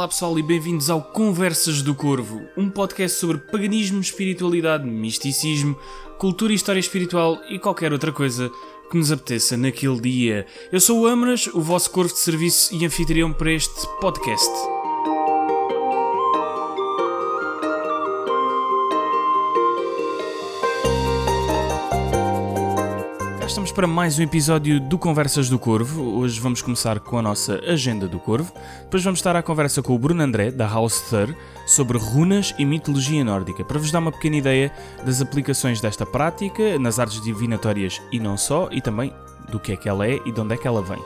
Olá pessoal e bem-vindos ao Conversas do Corvo, um podcast sobre paganismo, espiritualidade, misticismo, cultura e história espiritual e qualquer outra coisa que nos apeteça naquele dia. Eu sou o Amras, o vosso corvo de serviço e anfitrião para este podcast. Para mais um episódio do Conversas do Corvo. Hoje vamos começar com a nossa agenda do Corvo. Depois vamos estar à conversa com o Bruno André, da House Thur, sobre runas e mitologia nórdica, para vos dar uma pequena ideia das aplicações desta prática nas artes divinatórias e não só, e também do que é que ela é e de onde é que ela vem.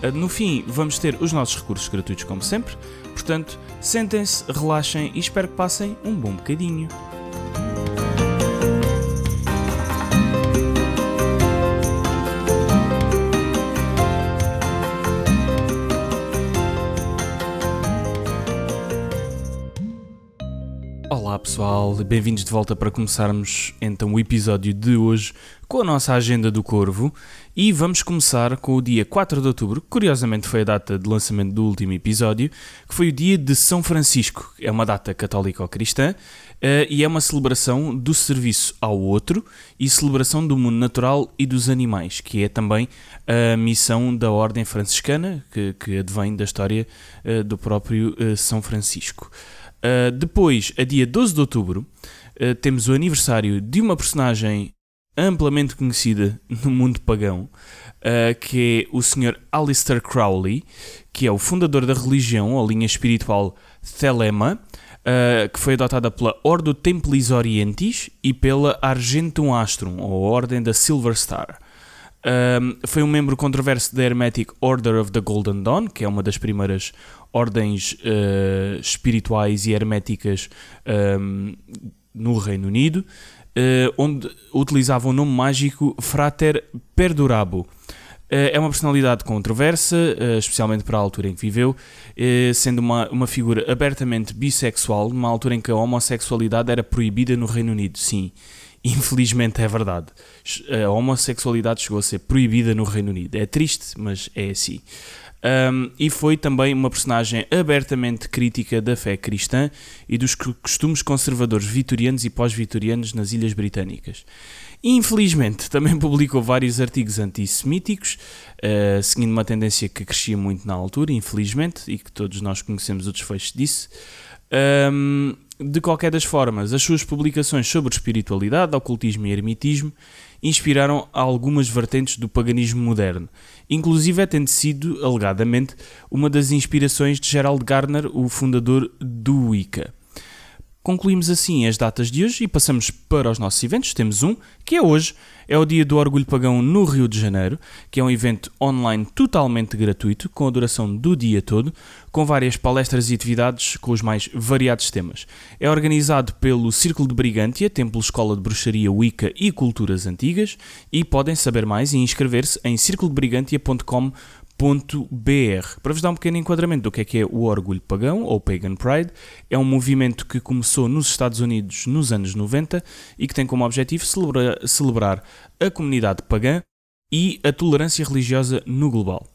Ah, no fim, vamos ter os nossos recursos gratuitos, como sempre. Portanto, sentem-se, relaxem e espero que passem um bom bocadinho. Olá pessoal, bem-vindos de volta para começarmos então o episódio de hoje com a nossa agenda do Corvo e vamos começar com o dia 4 de outubro, curiosamente foi a data de lançamento do último episódio, que foi o dia de São Francisco, é uma data católica ou cristã uh, e é uma celebração do serviço ao outro e celebração do mundo natural e dos animais, que é também a missão da Ordem Franciscana, que, que advém da história uh, do próprio uh, São Francisco. Uh, depois, a dia 12 de outubro, uh, temos o aniversário de uma personagem amplamente conhecida no mundo pagão, uh, que é o Sr. Alistair Crowley, que é o fundador da religião, ou linha espiritual Thelema, que foi adotada pela Ordo Templis Orientis e pela Argentum Astrum, ou Ordem da Silver Star. Um, foi um membro controverso da Hermetic Order of the Golden Dawn, que é uma das primeiras ordens uh, espirituais e herméticas um, no Reino Unido, uh, onde utilizava o nome mágico Frater Perdurabo. Uh, é uma personalidade controversa, especialmente para a altura em que viveu, sendo uma, uma figura abertamente bissexual, numa altura em que a homossexualidade era proibida no Reino Unido, sim. Infelizmente é verdade. A homossexualidade chegou a ser proibida no Reino Unido. É triste, mas é assim. Um, e foi também uma personagem abertamente crítica da fé cristã e dos costumes conservadores vitorianos e pós-vitorianos nas Ilhas Britânicas. Infelizmente, também publicou vários artigos antissemíticos, uh, seguindo uma tendência que crescia muito na altura, infelizmente, e que todos nós conhecemos o desfecho disso. Um, de qualquer das formas, as suas publicações sobre espiritualidade, ocultismo e ermitismo inspiraram algumas vertentes do paganismo moderno, inclusive é tendo sido, alegadamente, uma das inspirações de Gerald Gardner, o fundador do Wicca. Concluímos assim as datas de hoje e passamos para os nossos eventos. Temos um, que é hoje, é o Dia do Orgulho Pagão no Rio de Janeiro, que é um evento online totalmente gratuito, com a duração do dia todo, com várias palestras e atividades com os mais variados temas. É organizado pelo Círculo de Brigantia, Templo Escola de Bruxaria Wicca e Culturas Antigas, e podem saber mais e inscrever-se em circulodebrigantia.com.br orgulho.br. Para vos dar um pequeno enquadramento do que é que é o orgulho pagão, ou Pagan Pride, é um movimento que começou nos Estados Unidos nos anos 90 e que tem como objetivo celebrar, celebrar a comunidade pagã e a tolerância religiosa no global.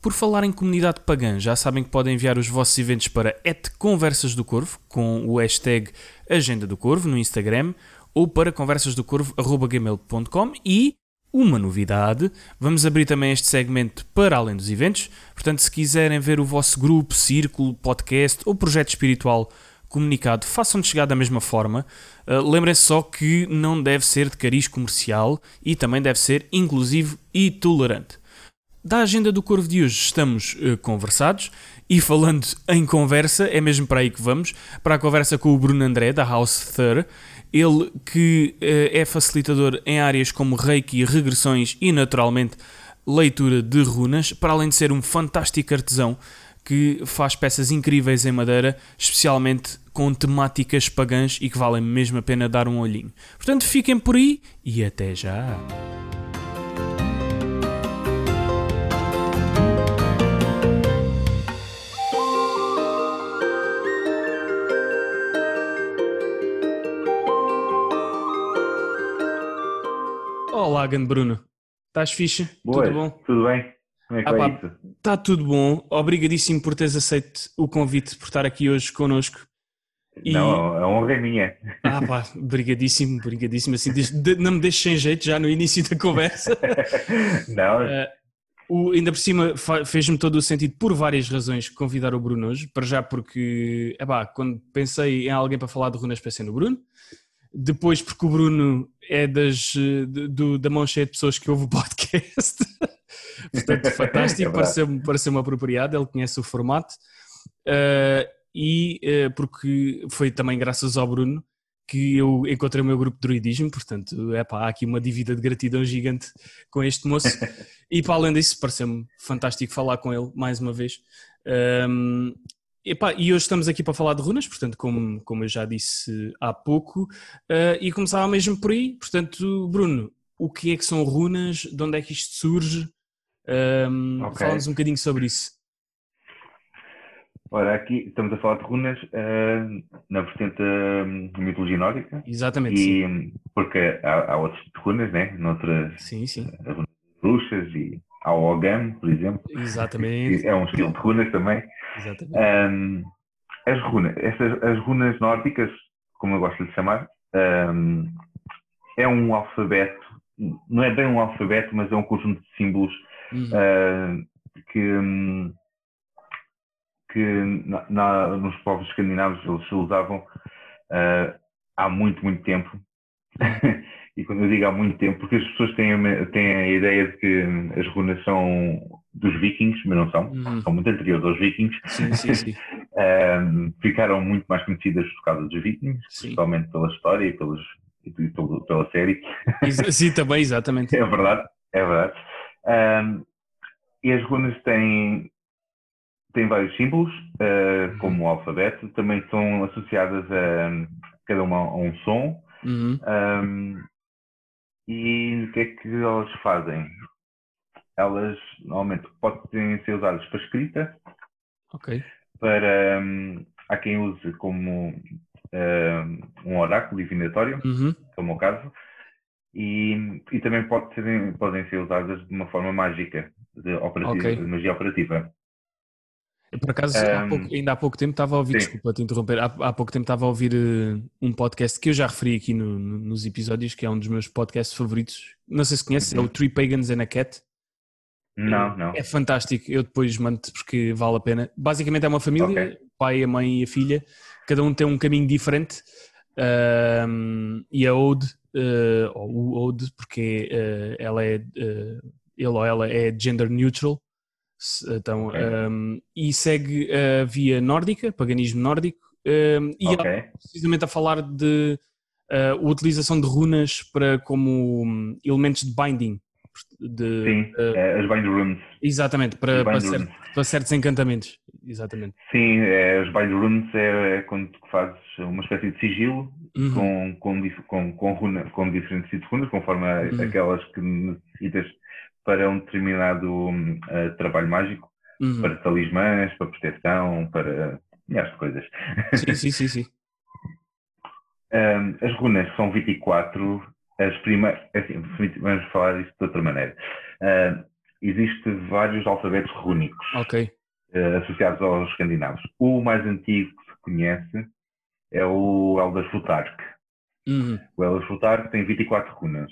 Por falar em comunidade pagã, já sabem que podem enviar os vossos eventos para Conversas do Corvo, com o hashtag Agenda do Corvo no Instagram, ou para conversasdocorvo.gmail.com e uma novidade. Vamos abrir também este segmento para além dos eventos. Portanto, se quiserem ver o vosso grupo, círculo, podcast ou projeto espiritual comunicado, façam-nos chegar da mesma forma. Uh, Lembrem-se só que não deve ser de cariz comercial e também deve ser inclusivo e tolerante. Da agenda do Corvo de hoje estamos uh, conversados e falando em conversa, é mesmo para aí que vamos, para a conversa com o Bruno André da House Thur. Ele que uh, é facilitador em áreas como reiki, regressões e, naturalmente, leitura de runas, para além de ser um fantástico artesão que faz peças incríveis em madeira, especialmente com temáticas pagãs e que valem mesmo a pena dar um olhinho. Portanto, fiquem por aí e até já! Olá, grande Bruno. Estás fixe? Boa, tudo bom? Tudo bem? Como é que Ah, vai pá. isso? Está tudo bom. Obrigadíssimo por teres aceito o convite, por estar aqui hoje connosco. E- Não, a honra é minha. Ah pá, brigadíssimo, brigadíssimo. Assim, não me deixes sem jeito já no início da conversa. Não, Eh, o, ainda por cima fez-me todo o sentido por várias razões convidar o Bruno hoje. Para já porque, epá, quando pensei em alguém para falar de runas pensei no Bruno. Depois porque o Bruno é das, eh, do- da mão cheia de pessoas que ouve o podcast. Portanto, É fantástico, verdade. pareceu-me pareceu apropriado, ele conhece o formato. Eh, e eh, porque foi também graças ao Bruno que eu encontrei o meu grupo de druidismo, portanto, é pá, há aqui uma dívida de gratidão gigante com este moço. e para além disso, pareceu-me fantástico falar com ele mais uma vez. Um, epá, e hoje estamos aqui para falar de runas, portanto, como, como eu já disse há pouco, uh, e começava mesmo por aí. Portanto, Bruno, o que é que são runas? De onde é que isto surge? Um, Ok. Fala-nos um bocadinho sobre isso. ora, aqui estamos a falar de runas ah, na vertente da mitologia nórdica. Exatamente, sim. E, hum, porque há, há outros tipos de runas, né? Noutras Sim, sim. bruxas e há o Ogam, por exemplo. Exatamente. É um estilo de runas também. exatamente. Ahm, as runas, essas, as runas nórdicas, como eu gosto de chamar, ahm, é um alfabeto, não é bem um alfabeto, mas é um conjunto de símbolos Uhum. ah, que, que na- na- nos povos escandinavos eles se usavam ah, há muito, muito tempo. e quando eu digo há muito tempo, porque as pessoas têm, têm a ideia de que hum, as runas são dos vikings, mas não são. Uhum. São muito anteriores aos vikings. Sim, sim, sim. Um, ficaram muito mais conhecidas por causa dos vikings, Sim. principalmente pela história e, pelos, e pelo- pela série. Sim, também, exatamente. É verdade, é verdade. Um, e as runas têm, têm vários símbolos, uh, como o alfabeto, também são associadas a cada uma a um som. Uhum. Um, e o que é que elas fazem? Elas normalmente podem ser usadas para escrita, Ok. para hum, há quem use como hum, um oráculo divinatório, Uhum. que é o caso, e, e também pode ser- podem ser usadas de uma forma mágica, de, operativa, Ok. de magia operativa. Por acaso, há Um, pouco- ainda há pouco tempo estava a ouvir, sim. desculpa te interromper, há, há pouco tempo estava a ouvir eh, um podcast que eu já referi aqui no- no- nos episódios, que é um dos meus podcasts favoritos. Não sei se conheces, é o Uhum. Three Pagans and a Cat. Não, não. É fantástico, eu depois mando porque vale a pena. Basicamente é uma família, Ok. o pai, a mãe e a filha, cada um tem um caminho diferente. ahm, e a Ode, eh, ou o Ode, porque eh, ela é, eh, ele ou ela é gender neutral, então, Ok. ahm, e segue a via nórdica, paganismo nórdico, ahm, e ela Ok, precisamente a falar de a utilização de runas para como hum, elementos de binding. De, sim, é, as Bind Runes. Exatamente, para, para, Bind cer- Runes. para certos encantamentos. Exatamente. Sim, é, as Bind Runes é, é quando fazes uma espécie de sigilo Uhum. com, com, com, com, runa, com diferentes tipos de runas, conforme Uhum. aquelas que necessitas para um determinado eh, trabalho mágico, Uhum. para talismãs, para proteção, para milhares de coisas. Sim, sim, sim, sim. Hum, as runas são 24, as primeiras, assim, vamos falar isto de outra maneira. Hum, Existem vários alfabetos rúnicos Ok. eh, associados aos escandinavos. O mais antigo que se conhece é o Eldar Futhark. Uhum. O Eldar Futhark tem 24 runas.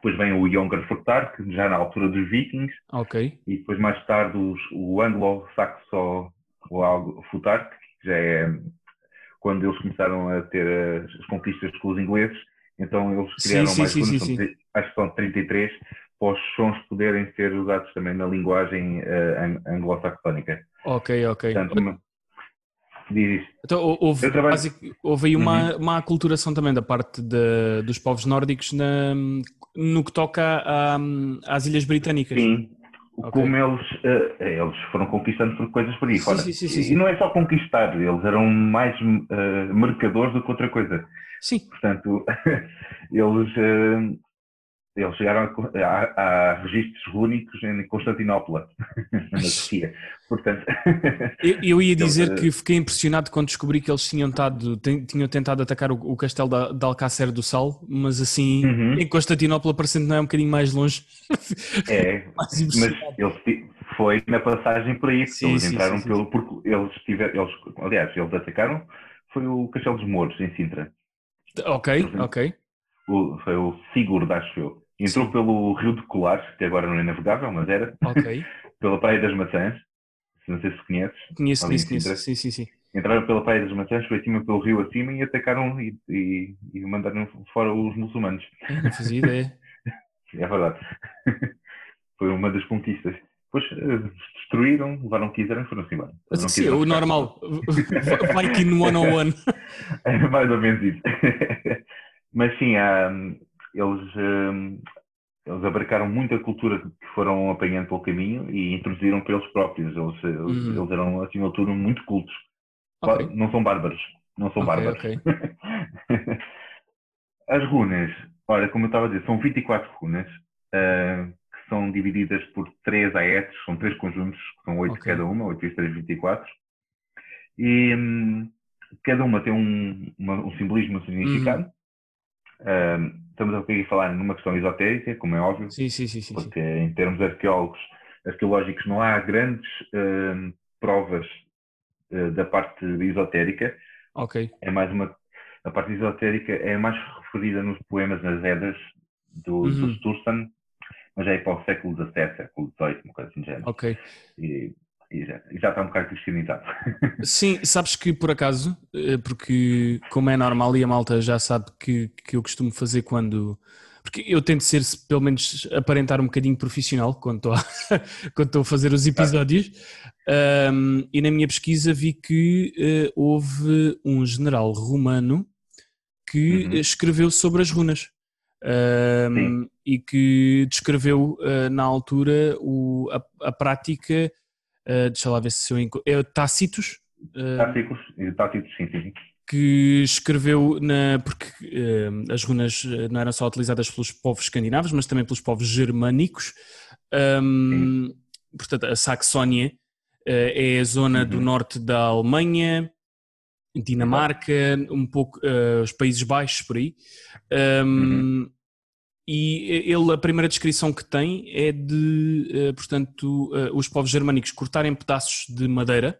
Depois vem o Younger Futhark, já na altura dos vikings, Ok. e depois mais tarde os, o Anglo-Saxo Futhark, que já é quando eles começaram a ter as, as conquistas com os ingleses, então eles criaram sim, mais sim, sim, sim. acho que são 33, para os sons poderem ser usados também na linguagem ang- anglo-saxónica. Ok, ok. Portanto, diz isto. Então, hou- houve, trabalho- basic- houve aí uma, uma aculturação também da parte de- dos povos nórdicos na- no que toca a- às Ilhas Britânicas. Sim, como eles, eh, eles foram conquistando por coisas por aí Sim, fora. sim, sim, E não é só conquistar, eles eram mais eh, mercadores do que outra coisa. Sim. Portanto, eles, eh, eles chegaram a, a, a registros rúnicos em Constantinopla, na Turquia. Portanto, eu, eu, ia dizer que fiquei impressionado quando descobri que eles tinham, tinham tentado atacar o, o castelo de, de Alcácer do Sal, mas assim, uhum. em Constantinopla, parecendo não é um bocadinho mais longe. É, mas eles foi na passagem por isso. Sim, eles sim, entraram sim, pelo. Porque eles tiveram. Eles, aliás, eles atacaram. Foi o Castelo dos Mouros, em Sintra. Ok, ok. O, foi o Sigurd, acho eu. Entrou Sim. pelo Rio de Colares, que agora não é navegável, mas era. Ok. pela Praia das Maçãs. Não sei se conheces. Conheço, conheço, conheço. Sim, sim, sim. Entraram pela Praia das Maçãs, foi acima pelo rio acima e atacaram e, e, e mandaram fora os muçulmanos. Não fazia ideia. é verdade. foi uma das conquistas. Depois uh, destruíram, levaram o que quiseram e foram-se embora. Sim, o normal. Vai que no one on one. É mais ou menos isso. Mas sim, um, eles, um, eles abarcaram muita cultura que foram apanhando pelo caminho e introduziram para eles próprios. Eles, eles, uhum. eles eram, acima de tudo, muito cultos. Okay. Não são bárbaros. Não são okay, bárbaros. Okay. As runas, olha, como eu estava a dizer, são 24 runas. Uh, que são divididas por três aetes, são três conjuntos, são oito okay. cada uma, 8 vezes 3, 24. E um, cada uma tem um, uma, um simbolismo, um significado. Uhum. Uh, estamos aqui a falar numa questão esotérica, como é óbvio, sim, sim, sim, porque em termos arqueólogos, arqueológicos não há grandes uh, provas uh, da parte esotérica. Ok. É mais uma a parte esotérica é mais referida nos poemas nas Edas do, uhum. do mas é para o século XVII, século XVIII, uma coisa assim género. Ok. E, e já, já, está um bocado cristianizado. Sim, sabes que por acaso, eh, porque como é normal e a malta já sabe que, que eu costumo fazer quando. Porque eu tento ser, pelo menos, aparentar um bocadinho profissional quando estou a, quando estou a fazer os episódios. Um, e na minha pesquisa vi que uh, houve um general romano que uhum. escreveu sobre as runas. Um, e que descreveu uh, na altura o, a, a prática Uh, deixa lá ver se eu encontro. É Tácitos. Uh, Tácitos, Tácitos, sim, sim. Que escreveu na. Porque uh, as runas não eram só utilizadas pelos povos escandinavos, mas também pelos povos germânicos. Um, portanto, a Saxónia é a zona uhum. do norte da Alemanha, Dinamarca, um pouco os Países Baixos por aí. Um, uhum. E ele, a primeira descrição que tem é de, uh, portanto, uh, os povos germânicos cortarem pedaços de madeira,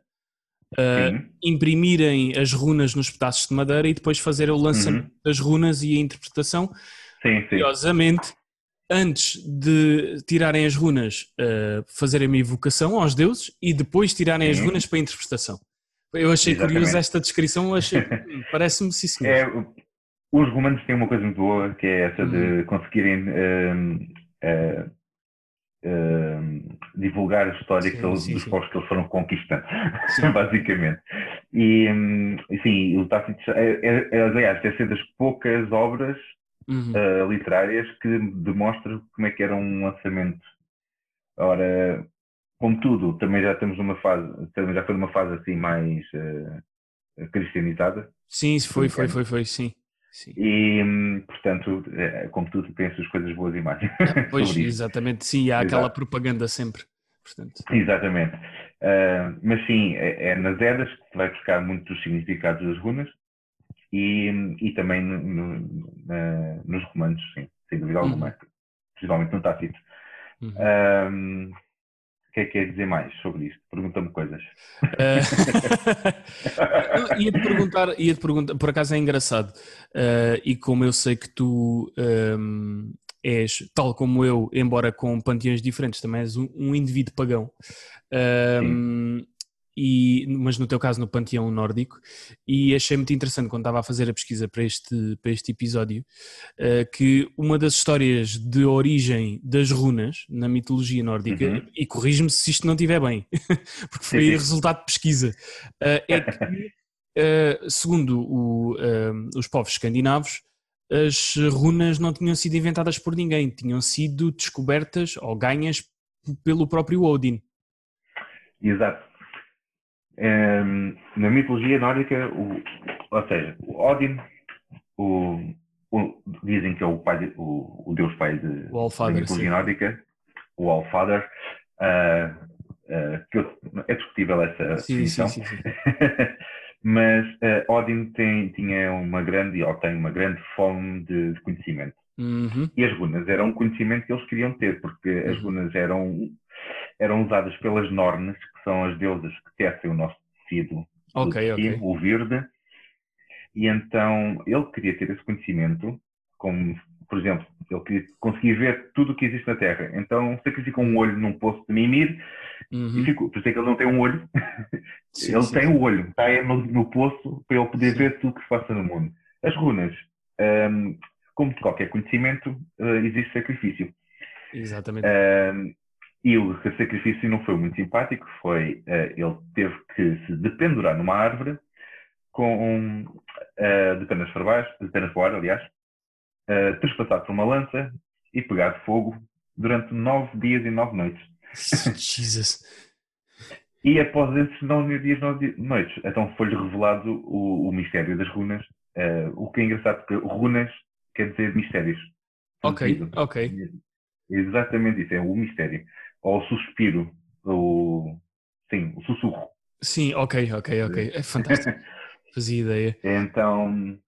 uh, imprimirem as runas nos pedaços de madeira e depois fazer o lançamento uhum. das runas e a interpretação. Sim, sim. Curiosamente, antes de tirarem as runas, fazerem uma evocação aos deuses e depois tirarem sim. as runas para a interpretação. Eu achei Exatamente. curioso esta descrição, hum, parece-me sim senhor. É, os romanos têm uma coisa muito boa, que é essa de uhum. conseguirem uh, uh, uh, divulgar a história sim, sim, dos sim. povos que eles foram conquistando, basicamente. E, um, sim, o Tácito, é, é, é, aliás, deve ser das poucas obras uhum. Eh, literárias que demonstram como é que era um lançamento. Ora, como tudo, também já temos uma fase, também já foi numa fase assim mais uh, cristianizada. Sim, foi, foi, foi, foi, sim. Sim. E, portanto, é, como tu pensas coisas boas e más. Ah, pois, exatamente, sim, há Exato. aquela propaganda sempre. Portanto. Exatamente. Uh, mas sim, é, é, nas Edas que vai buscar muito dos significados das runas e, e também no, no, na, nos romanos, sim, sem dúvida alguma, uhum. principalmente no Tácito. Uhum. Um, o que é que quer dizer mais sobre isto? Pergunta-me coisas. Uh, ia-te perguntar, ia -te perguntar, por acaso é engraçado, uh, e como eu sei que tu um, és, tal como eu, embora com panteões diferentes, também és um, um indivíduo pagão. Um, e, mas no teu caso no panteão nórdico, e achei muito interessante quando estava a fazer a pesquisa para este, para este episódio, uh, que uma das histórias de origem das runas na mitologia nórdica, uhum. e corrijo-me se isto não estiver bem, porque foi sim, sim. resultado de pesquisa, uh, é que, uh, segundo o, os povos escandinavos, as runas não tinham sido inventadas por ninguém, tinham sido descobertas ou ganhas pelo próprio Odin. Exato. Um, na mitologia nórdica, o, ou seja, o Odin, o, o, dizem que é o, pai, o, o deus pai de, o Allfather, da mitologia nórdica, o Allfather, uh, uh, que é discutível essa sim, definição. Sim, sim, sim. Mas uh, Odin tem, tinha uma grande, ou tem uma grande fome de, de conhecimento. Uhum. E as runas eram um conhecimento que eles queriam ter, porque as Uhum. runas eram, eram usadas pelas Nornes, que são as deusas que tecem o nosso tecido, do Ok, ok. tecido, o verde, e então ele queria ter esse conhecimento, como, por exemplo, ele queria conseguir ver tudo o que existe na Terra. Então sacrifica um olho num poço de Mimir Uhum. e ficou. Por isso é que ele não tem um olho, Sim, ele sim, tem o olho, está aí no, no poço para ele poder Sim. ver tudo o que se passa no mundo. As runas, hum, como de qualquer conhecimento, eh, existe sacrifício. Exatamente. Hum, e o sacrifício não foi muito simpático, foi eh, ele teve que se dependurar numa árvore com eh, de penas verbais, de penas voar, aliás, eh, trespassar por uma lança e pegar fogo durante nove dias e nove noites. Jesus. E após esses nove dias e nove noites, então foi-lhe revelado o, o mistério das runas, eh, o que é engraçado porque runas quer dizer mistérios. Ok, ok. Exatamente isso, é o mistério. Ou o suspiro, o... Sim, o sussurro. Sim, ok, ok, ok. É fantástico. Fazia ideia. Então,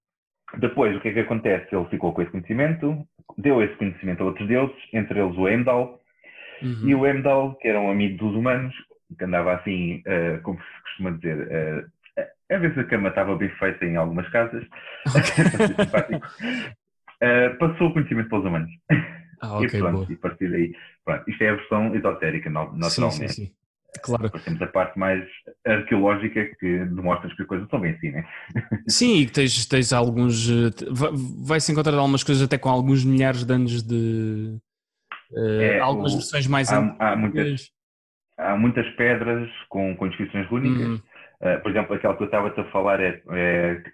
depois, o que é que acontece? Ele ficou com esse conhecimento, deu esse conhecimento a outros deuses, entre eles o Heimdall, Uhum. e o Heimdall, que era um amigo dos humanos, que andava assim, eh, como se costuma dizer, eh, a vezes a cama estava bem feita em algumas casas, ser simpático, eh, passou o conhecimento para os humanos. Ah, e ok, pronto, boa. e a partir daí, pronto, isto é a versão esotérica, no- Sim, naturalmente. sim, sim. Claro. Depois temos a parte mais arqueológica que demonstra que as coisas estão bem assim, né? Sim, e que tens, tens alguns. eh, Vai-se encontrar algumas coisas até com alguns milhares de anos de. eh, É, algumas o- versões mais há- antigas. há muitas- Há muitas pedras com, com inscrições rúnicas. Uhum. Uh, por exemplo, aquela que eu estava a falar é,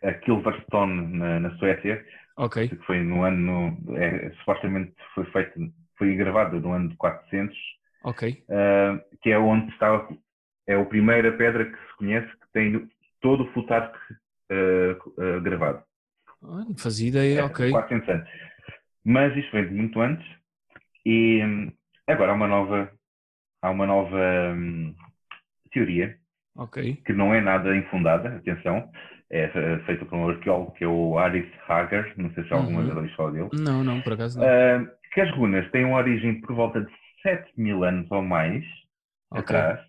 é a Kilverstone na, na Suécia, Ok, que foi no ano, é, supostamente foi feito, foi gravada no ano de 400, ok. uh, que é onde estava, é a primeira pedra que se conhece que tem todo o Futarque uh, uh, gravado. Ah, Não fazia ideia, É, ok. 400 anos. Mas isto vem de muito antes e agora há uma nova, há uma nova hum, teoria Ok. que não é nada infundada, atenção, é eh, feita por um arqueólogo que é o Aris Hager, não sei se alguma Uhum. vez ouviu falar dele, Não, não, por acaso não. Ah, que as runas têm uma origem por volta de 7 mil anos ou mais Ok. atrás,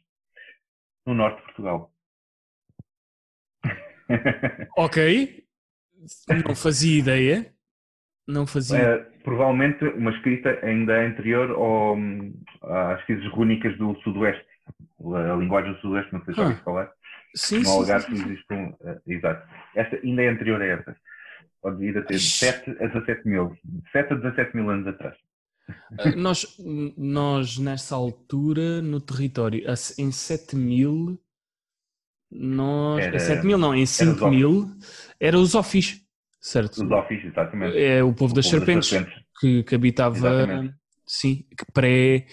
no norte de Portugal. Ok. Não fazia ideia. Não fazia. Eh, provavelmente uma escrita ainda anterior ao, hum, às escritas rúnicas do Sudoeste, a linguagem do Sudoeste, não sei se já Ah. ouviste falar. Sim, No sim, Algarve sim, sim. existe um. eh, exato. Esta ainda é anterior a essa. Pode ir a ter de Ixi. 7 a 17 mil. De 7 a 17 mil anos atrás. Ah, Nós, nós, nessa altura, no território, em 7 mil, nós. Era- em 7 mil, não, em 5 os mil, era os office, certo? Os office, exatamente. É o povo O das povo serpentes, que, que habitava, Exatamente. sim, que pré,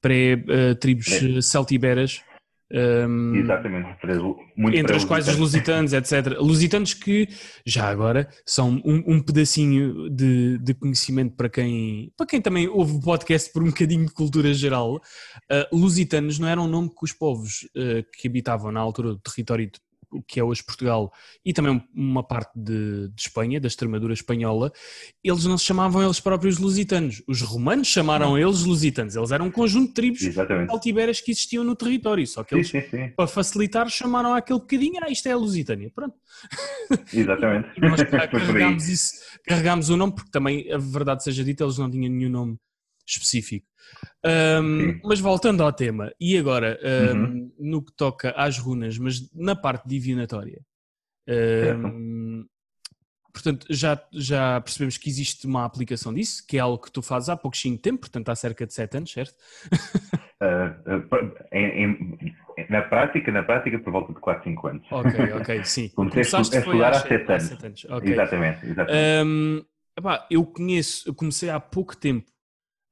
pré eh, tribos Pré. celtiberas. Ehm, Exatamente. Entre as quais os lusitanos, etc. Lusitanos que, já agora, são um, um pedacinho de, de conhecimento para quem, para quem também ouve o podcast por um bocadinho de cultura geral. Uh, lusitanos não era um nome que os povos uh, que habitavam na altura do território que é hoje Portugal e também uma parte de, de Espanha, da Extremadura espanhola, eles não se chamavam eles próprios lusitanos. Os romanos chamaram eles lusitanos. Eles eram um conjunto de tribos Exatamente. altiberas que existiam no território, só que Sim, eles sim, sim. para facilitar, chamaram aquele bocadinho, ah, isto é a Lusitânia. Pronto. Exatamente. E nós carregámos isso, carregámos o nome, porque também, a verdade seja dita, eles não tinham nenhum nome específico. Sim. mas voltando ao tema, e agora, ahm, Uhum. no que toca às runas, mas na parte divinatória, ahm, portanto, já, já percebemos que existe uma aplicação disso, que é algo que tu fazes há pouquinho tempo, portanto há cerca de 7 anos, certo? Ah, em- em- na prática, na prática, por volta de 4, 5 anos. Ok, ok, sim. Comecei a estudar há sete- sete anos. sete anos. ok. Exatamente, exatamente. Hum, epá, eu conheço, eu comecei há pouco tempo,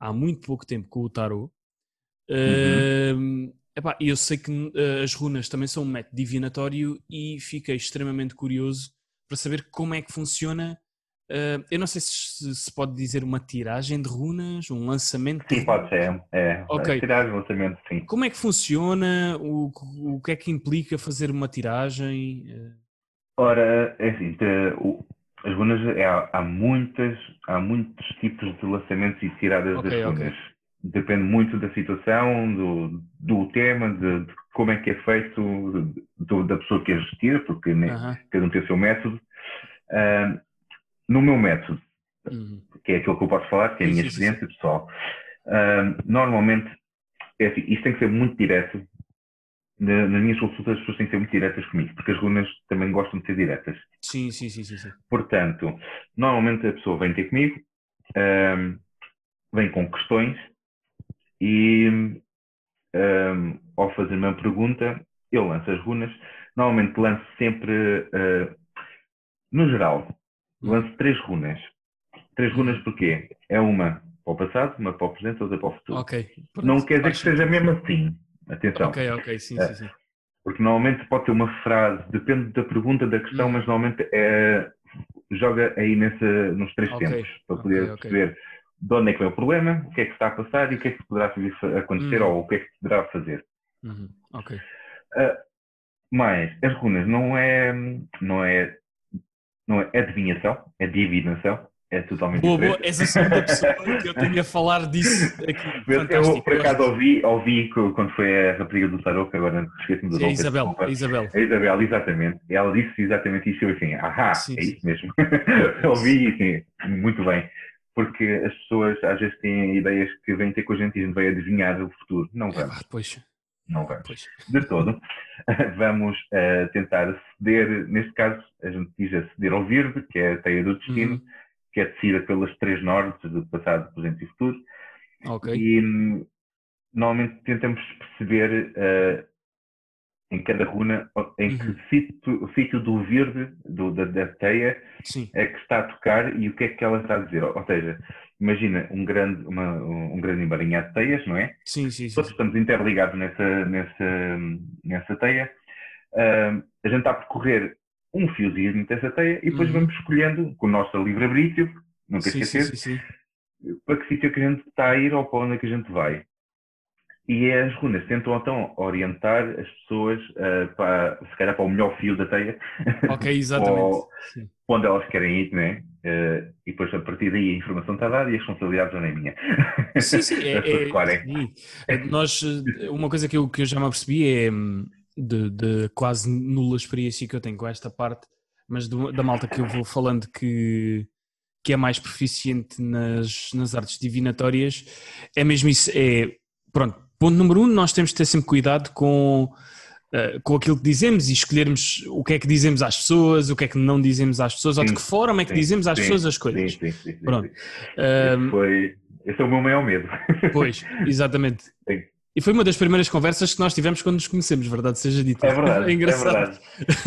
há muito pouco tempo com o Tarot. Hum, epá, eu sei que uh, as runas também são um método divinatório e fiquei extremamente curioso para saber como é que funciona Uh, eu não sei se se pode dizer uma tiragem de runas, um lançamento. Sim, pode ser. É, Ok. tiragem, lançamento, sim. Como é que funciona? O, o que é que implica fazer uma tiragem? Uh, Ora, é assim, o- as runas, é, há, muitas, há muitos tipos de lançamentos e tiradas Ok, das ok. runas. Depende muito da situação, do, do tema, de, de como é que é feito, do- da pessoa que as tira, porque né, aham, cada um tem o seu método. Ah, no meu método, uhum, que é aquilo que eu posso falar, que é a minha experiência pessoal. Normalmente, é assim, isto tem que ser muito direto. Na- nas minhas consultas, as pessoas têm que ser muito diretas comigo, porque as runas também gostam de ser diretas. Sim, sim, sim, sim, sim. Portanto, normalmente a pessoa vem ter comigo, ahm, vem com questões e ahm, ao fazer uma pergunta, eu lanço as runas. Normalmente lanço sempre, ah, no geral, lanço três runas. Três runas porquê? É uma para o passado, uma para o presente, outra para o futuro. Ok. Não quer dizer que seja mesmo assim. Atenção. Ok, ok, sim, É. sim, sim. Porque normalmente pode ter uma frase, depende da pergunta, da questão, Hum. mas normalmente é, joga aí nesse, nos três Ok, tempos, para poder ok. perceber de onde é que vem o problema, o que é que está a passar e o que é que poderá acontecer Hum. ou o que é que poderá fazer. Uhum, ok. Mas as runas não é, não é, não é adivinhação, é divinação, é totalmente Boa, boa, diferente. és a segunda pessoa que eu tenho a falar disso aqui. Eu, Fantástico. por acaso ouvi, ouvi quando foi a rapariga do Tarot, que agora esqueci-me do É a nome. Isabel, desculpa. a Isabel. A Isabel, exatamente. Ela disse exatamente isso. Eu assim, ahá, Sim, é sim. isso mesmo. Ouvi e assim, muito bem. Porque as pessoas às vezes têm ideias que vêm ter com a gente e a gente vai adivinhar o futuro. Não É, vamos, pois, não vamos. pois. De todo. Vamos eh, tentar ceder, neste caso, a gente diz a ceder ao verde, que é a teia do destino, Uhum, que é tecida pelas três nortes do passado, presente e futuro. ok. E normalmente tentamos perceber eh, em cada runa em que Uhum. sítio, o sítio do verde, do- da, da teia, Sim. é que está a tocar e o que é que ela está a dizer. Ou seja, imagina um grande, uma, um grande emaranhado de teias, não é? Sim, sim, sim. Todos estamos interligados nessa, nessa, nessa teia. Ah, a gente está a percorrer um fiozinho dessa teia e depois Uhum. vamos escolhendo com o nosso livre-arbítrio, nunca Sim, esquecer, sim, sim. para que sítio é que a gente está a ir ou para onde é que a gente vai. E as runas tentam então orientar as pessoas ah, para, se calhar, para o melhor fio da teia, Ok, exatamente. Ou- para onde elas querem ir, não é? Ah, e depois, a partir daí, a informação está dada e a responsabilidade já não é minha. Sim, sim, é, As é- sim. É, nós, eh, uma coisa que eu, que eu já me apercebi é hum, de, de quase nula experiência que eu tenho com esta parte, mas do- da malta que eu vou falando que, que é mais proficiente nas, nas artes divinatórias, é mesmo isso, é, pronto, ponto número um, nós temos de ter sempre cuidado com, eh, com aquilo que dizemos e escolhermos o que é que dizemos às pessoas, o que é que não dizemos às pessoas, ou de Sim, que forma é que sim, dizemos às sim, pessoas as Sim, coisas. sim, sim, sim, Pronto. sim. Esse Hum, foi, esse é o meu maior medo. Pois, exatamente. Sim. E foi uma das primeiras conversas que nós tivemos quando nos conhecemos, verdade seja dita. É verdade, É engraçado. é verdade.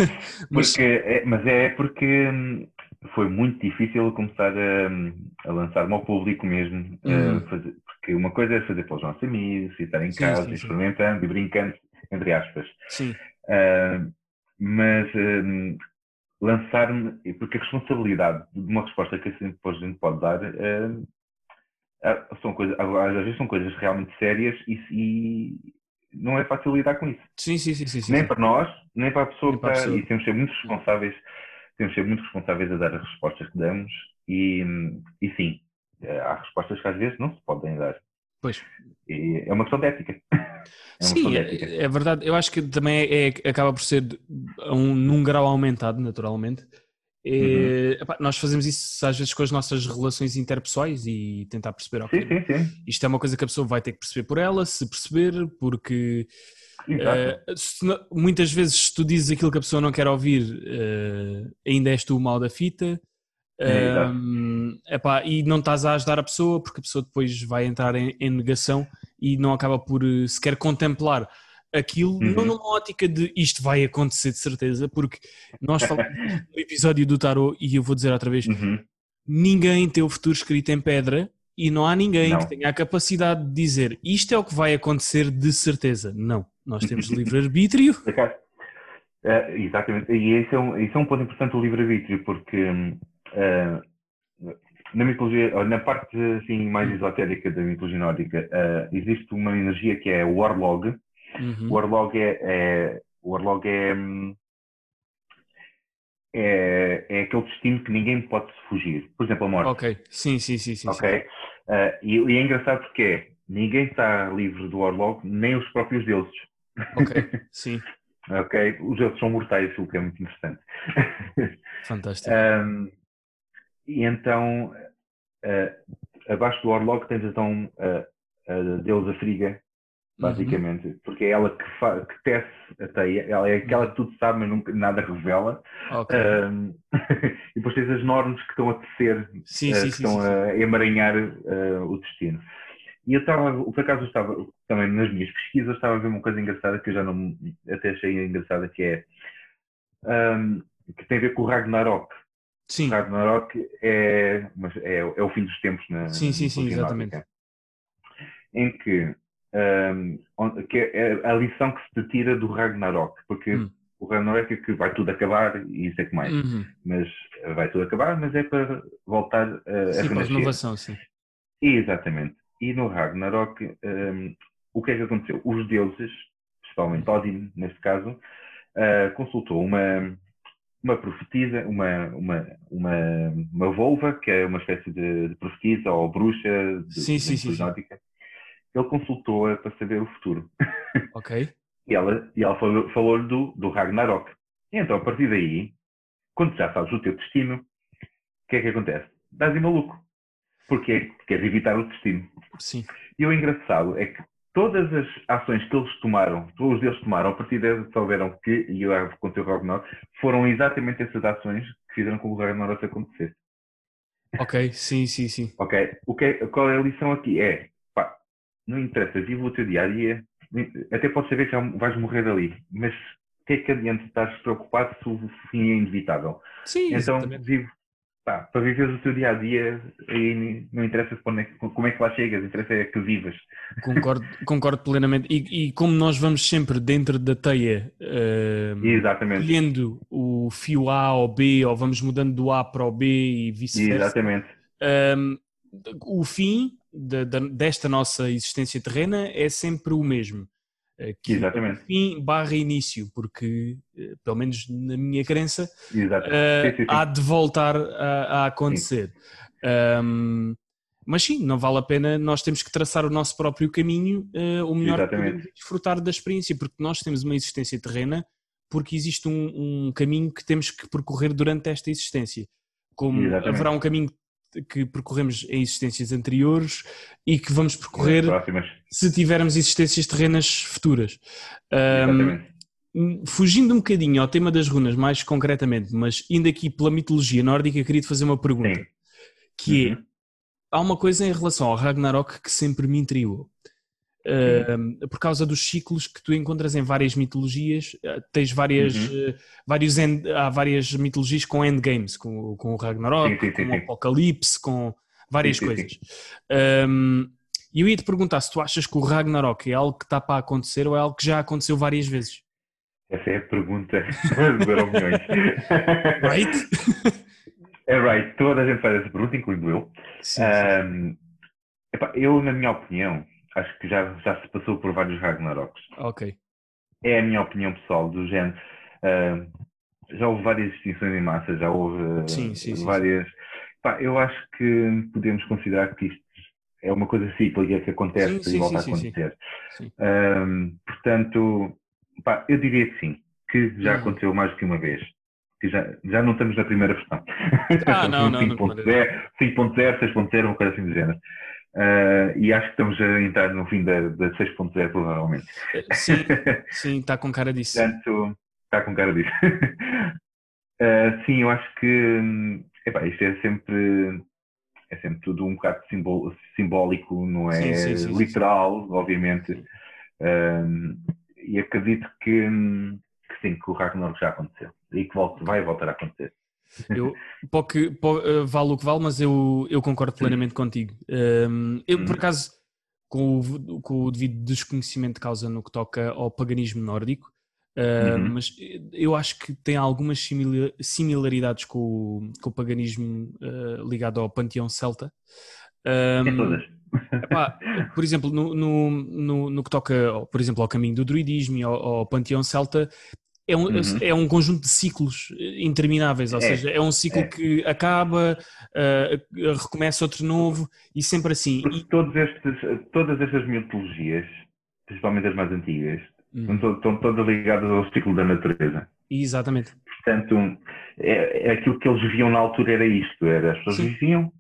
Mas- é, mas é porque hum, foi muito difícil começar a, hum, a lançar-me ao público mesmo. Hum. a fazer- porque uma coisa é fazer para os nossos amigos, e estar em Sim, casa, sim, sim. experimentando e brincando, entre aspas. Sim, Ah, mas hum, lançar-me, porque a responsabilidade de uma resposta que assim depois a gente pode dar ah, são coisas, às vezes são coisas realmente sérias e, e não é fácil lidar com isso. sim, sim, sim, sim, sim. nem para nós, nem para a pessoa que para a. E temos de ser muito responsáveis, temos de ser muito responsáveis a dar as respostas que damos e, e sim, eh, há respostas que às vezes não se podem dar. Pois. E é uma questão de ética. É Sim, de é, ética. é verdade. Eu acho que também é, é- acaba por ser um, num grau aumentado, naturalmente. É, Uhum. epá, nós fazemos isso às vezes com as nossas relações interpessoais e tentar perceber, ok, Sim, sim, sim. isto é uma coisa que a pessoa vai ter que perceber por ela, se perceber, porque. Eh, se muitas vezes se tu dizes aquilo que a pessoa não quer ouvir, eh, ainda és tu o mal da fita. Ehm, epá, e não estás a ajudar a pessoa porque a pessoa depois vai entrar em, em negação e não acaba por eh, sequer contemplar aquilo, Uhum. não numa ótica de isto vai acontecer de certeza, porque nós falamos no episódio do Tarot e eu vou dizer outra vez: Uhum. ninguém tem o futuro escrito em pedra e não há ninguém Não. que tenha a capacidade de dizer isto é o que vai acontecer de certeza. Não, nós temos livre-arbítrio. Acaso, eh, exatamente. E isso é, um, isso é um ponto importante do livre-arbítrio, porque eh, na mitologia, na parte assim, mais esotérica da mitologia nórdica, uh, existe uma energia que é o Warlog. Uhum. O Warlog é, é, o Warlog é, é, é aquele destino que ninguém pode fugir. Por exemplo, a morte. Ok, sim, sim, sim. sim, ok. Sim. Uh, e, e, é engraçado porque é, ninguém está livre do Warlog, nem os próprios deuses. Ok, sim. ok, os deuses são mortais, o que é muito interessante. Fantástico. um, e então, uh, abaixo do Warlock tens então a, a deusa Friga. Basicamente, uhum. porque é ela que, que tece a teia, ela é aquela que tudo sabe, mas nunca, nada revela. Okay. Um, e depois tens as normas que estão a tecer, sim, uh, sim, que sim, estão a emaranhar uh, o destino. E eu estava, por acaso, estava também nas minhas pesquisas, estava a ver uma coisa engraçada que eu já não até achei engraçada, que é um, que tem a ver com o Ragnarok. Sim. Ragnarok é, mas é, é o fim dos tempos na Sim, sim, sim, exatamente. Em que, um, que é a lição que se tira do Ragnarok, porque hum. o Ragnarok é que vai tudo acabar e isso é que mais. Uhum. Mas vai tudo acabar, mas é para voltar a, sim, a para renovação, sim. Exatamente. E no Ragnarok, um, o que é que aconteceu? Os deuses, principalmente Odin, neste caso, uh, consultou uma, uma profetisa, uma, uma, uma, uma volva, que é uma espécie de, de profetisa ou bruxa de, sim, sim, sim, sim. Ele consultou-a para saber o futuro. Ok. e ela, e ela falou-lhe falou do, do Ragnarok. E então, a partir daí, quando já sabes o teu destino, o que é que acontece? Dás em maluco. Porque queres evitar o destino. Sim. E o engraçado é que todas as ações que eles tomaram, todos eles tomaram, a partir daí souberam que, e eu contei o Ragnarok, foram exatamente essas ações que fizeram com que o Ragnarok acontecesse. Ok, sim, sim, sim. Ok, o que é, qual é a lição aqui? É, não interessa, vive o teu dia a dia, até pode saber que vais morrer dali, mas o que é que adianta estás preocupado se o fim é inevitável? Sim, então, vive pá, para viver o teu dia a dia, aí não interessa como é que lá chegas, interessa é que vivas. Concordo, concordo plenamente. E, e, como nós vamos sempre dentro da teia, uh, escolhendo o fio A ao B, ou vamos mudando do A para o B e vice-versa. Exatamente. Uh, o fim de, de, desta nossa existência terrena é sempre o mesmo. Eh, que Exatamente. fim barra início, porque, eh, pelo menos na minha crença, uh, sim, sim, sim. há de voltar a, a acontecer. Um, mas sim, não vale a pena, nós temos que traçar o nosso próprio caminho, uh, o melhor Exatamente. desfrutar da experiência, porque nós temos uma existência terrena, porque existe um, um caminho que temos que percorrer durante esta existência. Como Exatamente. haverá um caminho que percorremos em existências anteriores e que vamos percorrer se tivermos existências terrenas futuras. Um, fugindo um bocadinho ao tema das runas, mais concretamente, mas indo aqui pela mitologia nórdica, queria te fazer uma pergunta. Sim. Que é, uhum. é, há uma coisa em relação ao Ragnarok que sempre me intrigou uh, por causa dos ciclos que tu encontras em várias mitologias. Uh, tens várias, uhum. uh, vários end, há várias mitologias com endgames, com, com o Ragnarok, sim, sim, sim, com o Apocalipse, com várias coisas. Um, e eu ia te perguntar se tu achas que o Ragnarok é algo que está para acontecer ou é algo que já aconteceu várias vezes. Essa é a pergunta dos milhões. right? É right, toda a gente faz essa pergunta, incluindo eu. Um, epá, eu, na minha opinião, acho que já, já se passou por vários Ragnaroks. Ok. É a minha opinião pessoal, do género. Uh, já houve várias extinções em massa, já houve sim, sim, várias. Sim, pá, eu acho que podemos considerar que isto é uma coisa cíclica que acontece e volta a acontecer. Um, portanto, pá, eu diria que sim, que já uhum. aconteceu mais do que uma vez. Que já, já não estamos na primeira versão. Ah, não, não. 5.0, 6.0, uma coisa assim do género. Uh, e acho que estamos a entrar no fim da, da 6.0 provavelmente. Sim, sim, está com cara disso. Portanto, está com cara disso. uh, sim, eu acho que epá, isto é sempre é sempre tudo um bocado simbólico, não é sim, sim, literal, obviamente. Uh, e acredito que, que sim, que o Ragnarok já aconteceu e que volte, vai voltar a acontecer. Eu, que, uh, vale o que vale, mas eu, eu concordo plenamente contigo. Um, eu, por uhum. acaso, com o, com o devido desconhecimento de causa no que toca ao paganismo nórdico, Uh, uhum. Mas eu acho que tem algumas similaridades com o, com o paganismo uh, ligado ao panteão celta. Um, todas. Epá, por exemplo, no, no, no, no, que toca, por exemplo, ao caminho do druidismo e ao, ao panteão celta, é um, uhum. é um conjunto de ciclos intermináveis, ou é, seja, é um ciclo é. que acaba, uh, recomeça outro novo e sempre assim. E... Todos estes, todas estas mitologias, principalmente as mais antigas, Uhum. Estão, estão todas ligadas ao ciclo da natureza. Exatamente. Portanto, é, é, aquilo que eles viviam na altura era isto: era as pessoas Sim. viviam,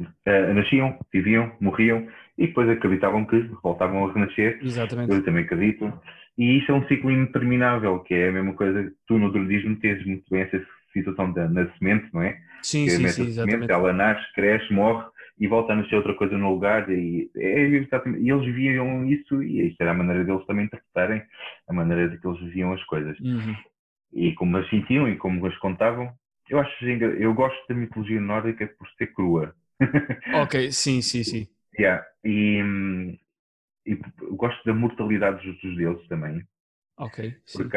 uh, nasciam, viviam, morriam e depois acreditavam que voltavam a renascer. Exatamente. Eu também acredito. E isso é um ciclo interminável, que é a mesma coisa que tu no druidismo tens muito bem essa situação da nascimento, não é? Sim, sim, sim, exatamente. Ela nasce, cresce, morre e volta a nascer outra coisa no lugar e, é, e eles viviam isso e isso era a maneira deles também interpretarem a maneira de que eles viviam as coisas uhum. e como as sentiam e como as contavam eu acho eu gosto da mitologia nórdica por ser crua ok, sim, sim, sim yeah. e, e gosto da mortalidade dos deuses também ok porque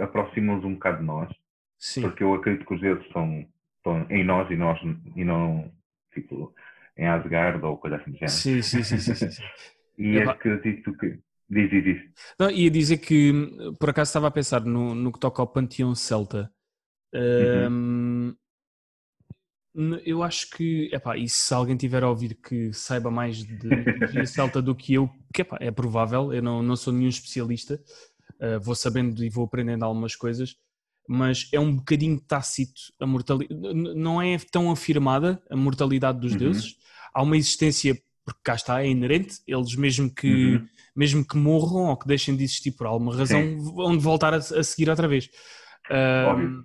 aproximam-nos um bocado de nós sim. porque eu acredito que os deuses estão, estão em nós e nós e não tipo em Asgard ou coisa assim do género. Sim, sim, sim. sim, sim. e é acredito que. Diz, diz, diz. Não, ia dizer que, por acaso, estava a pensar no, no que toca ao Panteão Celta. Uhum. Um, eu acho que, epá, e se alguém tiver a ouvir que saiba mais de mitologia celta do que eu, que epá, é provável, eu não, não sou nenhum especialista, uh, vou sabendo e vou aprendendo algumas coisas, mas é um bocadinho tácito a mortalidade, não é tão afirmada a mortalidade dos uhum. deuses. Há uma existência, porque cá está, é inerente, eles mesmo que, uhum. mesmo que morram ou que deixem de existir por alguma razão, Sim. vão voltar a, a, seguir outra vez. Uh,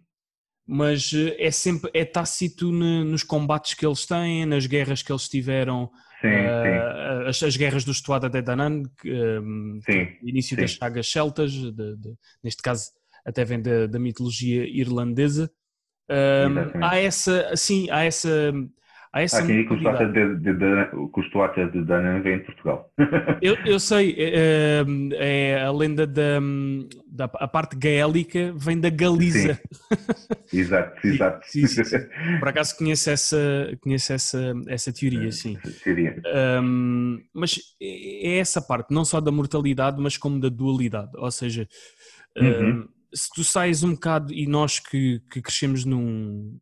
mas é sempre, é tácito nos combates que eles têm, nas guerras que eles tiveram, Sim, uh, sim. As, as, guerras do Estuada de Danan, um, início sim. das sagas celtas, de, de, neste caso até vem da, da mitologia irlandesa. Um, há essa, assim, há essa. Essa que o Estuata de, de, Danan vem em Portugal. eu, eu sei, é, é, a lenda da, da a parte gaélica vem da Galiza. Sim. Exato, exato. Sim, sim, sim. Por acaso conheço essa, conheço essa, essa teoria, sim. Um, mas é, é essa parte, não só da mortalidade, mas como da dualidade. Ou seja, uhum. um, se tu sais um bocado, e nós que, que crescemos num,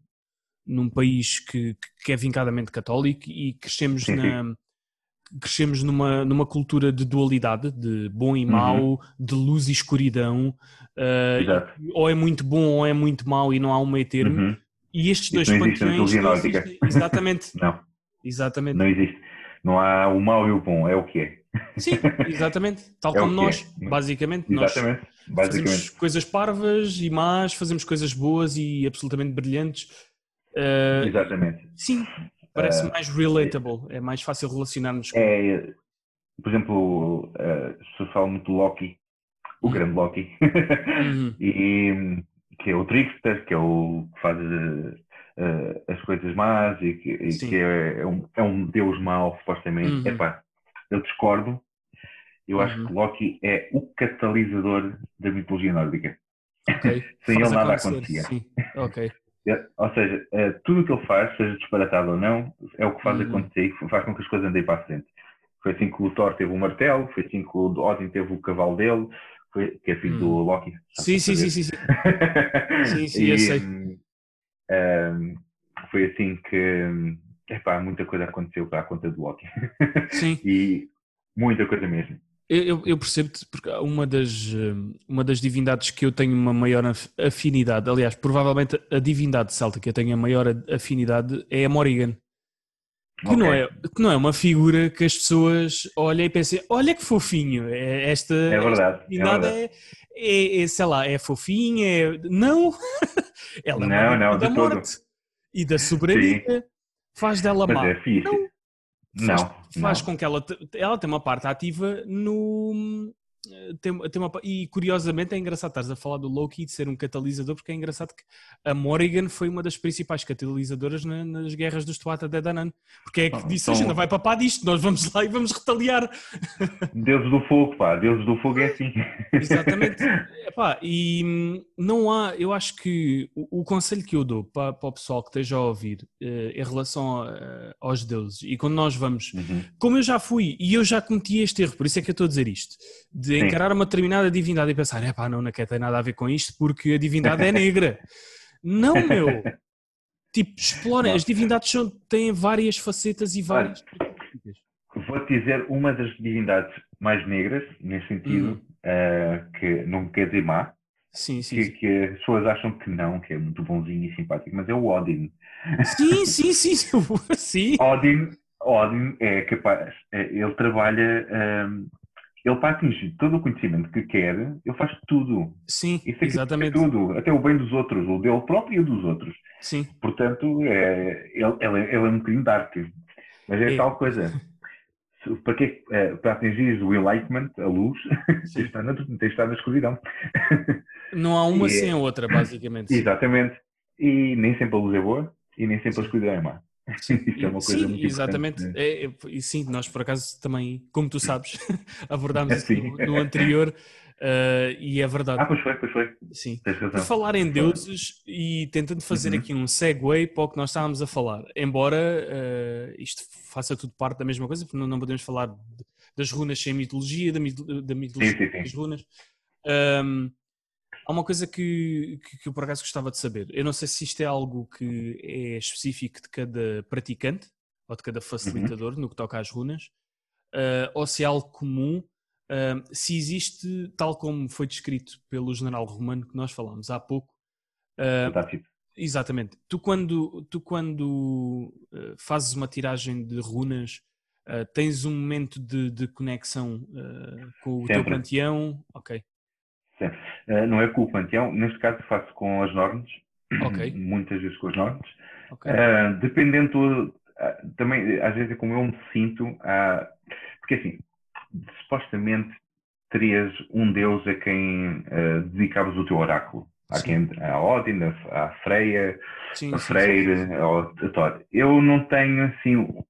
num país que, que é vincadamente católico e crescemos na crescemos numa, numa cultura de dualidade, de bom e mau, uhum. de luz e escuridão, uh, ou é muito bom ou é muito mau e não há um meio termo. Uhum. E estes dois panteões. Exatamente. não. Exatamente. Não existe. Não há o mau e o bom, é o que é. Sim, exatamente. Tal é como nós, é. basicamente. Exatamente. Nós basicamente. fazemos coisas parvas e más, fazemos coisas boas e absolutamente brilhantes. Uh, exatamente. Sim, parece uh, mais relatable, é mais fácil relacionar-nos com. É, por exemplo, uh, se fala muito Loki, o uhum. grande Loki, uhum. e, que é o trickster, que é o que faz uh, as coisas más e que, e que é, é, um, é um deus mau, supostamente. Uhum. Epá, eu discordo. Eu acho uhum. que Loki é o catalisador da mitologia nórdica. Okay. Sem ele nada acontecia. Sim. Okay. É, ou seja, é, tudo o que ele faz, seja disparatado ou não, é o que faz uhum. acontecer e faz com que as coisas andem para a frente. Foi assim que o Thor teve o martelo, foi assim que o Odin teve o cavalo dele, foi, que é filho do uhum. Loki. Sim, sim, sim, sim, sim. sim, sim, eu sei. Um, foi assim que epá, muita coisa aconteceu para a conta do Loki. Sim. e muita coisa mesmo. Eu, eu percebo-te porque uma das, uma das divindades que eu tenho uma maior afinidade, aliás, provavelmente a divindade celta que eu tenho a maior afinidade é a Morrigan. Que, okay. não é, que não é uma figura que as pessoas olhem e pensem, olha que fofinho, é esta, é verdade, esta é divindade é, é, é, sei lá, é fofinha, é... não, ela não, é não, da morte todo. e da Sim. faz dela má. É fixe. Não, não, faz, faz com que ela, ela tenha uma parte ativa no, tem, tem uma, e curiosamente é engraçado, estás a falar do Loki de ser um catalisador, porque é engraçado que a Morrigan foi uma das principais catalisadoras na, nas guerras dos Tuatha de Danann, porque é que ah, disse, então, a gente vai papar disto, nós vamos lá e vamos retaliar. Deuses do fogo, pá, deuses do fogo é assim. Exatamente. Epá, e hum, não há, eu acho que o, o conselho que eu dou para, para, o pessoal que esteja a ouvir uh, em relação a, uh, aos deuses, e quando nós vamos, uhum. como eu já fui, e eu já cometi este erro, por isso é que eu estou a dizer isto, de de encarar uma determinada divindade e pensar, é pá, não, não quer ter nada a ver com isto porque a divindade é negra. não, meu! Tipo, explorem, as divindades são, têm várias facetas e várias. Vou-te dizer uma das divindades mais negras, nesse sentido, hum. uh, que não quer dizer má, Sim, sim, que, sim. que, as pessoas acham que não, que é muito bonzinho e simpático, mas é o Odin. Sim, sim, sim, sim. Odin, Odin é capaz, é, ele trabalha um, ele para atingir todo o conhecimento que quer, ele faz tudo. Sim, exatamente. Tudo, até o bem dos outros, o dele próprio e o dos outros. Sim. Portanto, é, ele, ele, é um bocadinho dark. Mas é, é. tal coisa. Para, que, é, para atingir o enlightenment, a luz, tens de, estar na, tens de estar na escuridão. Não há uma e, sem a outra, basicamente. Exatamente. E nem sempre a luz é boa e nem sempre a escuridão é má. Sim, é uma coisa sim exatamente. Né? É, e sim, nós por acaso também, como tu sabes, abordámos isso no, no, anterior uh, e é verdade. Ah, pois foi, pois foi. Sim. Por falar em deuses e tentando fazer uhum. aqui um segue para o que nós estávamos a falar, embora uh, isto faça tudo parte da mesma coisa, porque não, não podemos falar de, das runas sem mitologia, da, mitologia sim, sim, sim. das runas. Um, Há uma coisa que, que, que, eu por acaso gostava de saber. Eu não sei se isto é algo que é específico de cada praticante ou de cada facilitador uhum. no que toca às runas, uh, ou se é algo comum, uh, se existe, tal como foi descrito pelo general romano que nós falámos há pouco. Uh, exatamente. Tu quando, tu quando fazes uma tiragem de runas, tens um momento de, de conexão com o Sempre. teu panteão? Ok. Uh, não é com o panteão, neste caso faço com as normas, okay. muitas vezes com as normas. Okay. Uh, dependendo, uh, também, às vezes é como eu me sinto, porque assim, supostamente terias um deus a quem dedicavas o teu oráculo. Há quem, a Odin, a, Freya, sim, a Freire, sim, sim. a Thor. Eu não tenho assim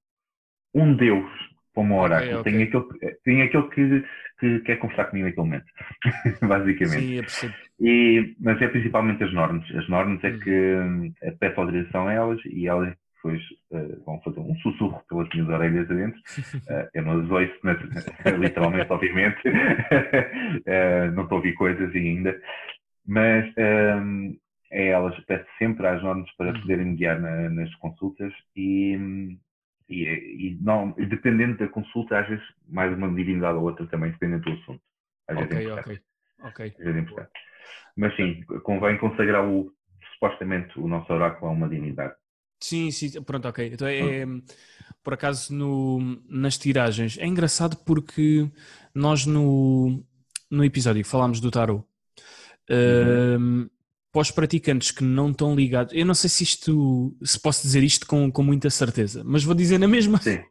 um deus como oráculo. Okay, okay. Tenho aquele, tenho aquele que que quer conversar comigo naquele momento, basicamente. Sim, percebo. E, mas é principalmente as normas. As normas é que uh, peço autorização a elas e elas depois uh, vão fazer um sussurro pelas minhas orelhas adentro. Uh, eu não as ouço, mas, literalmente, obviamente. uh, não estou a ouvir coisas ainda. Mas um, é elas, peço sempre às normas para uhum. poderem mediar na, nas consultas e, e, e não, dependendo da consulta, às vezes mais uma divindade ou outra também, dependendo do assunto. Às ok, é ok. ok. Às vezes é importante. Mas sim, convém consagrar o, supostamente o nosso oráculo a uma divindade. Sim, sim, pronto, ok. Então é, é, por acaso no, nas tiragens, é engraçado porque nós no, no episódio que falámos do tarot, uhum. Hum, para os praticantes que não estão ligados, eu não sei se isto, se posso dizer isto com, com muita certeza, mas vou dizer na mesma. Sim.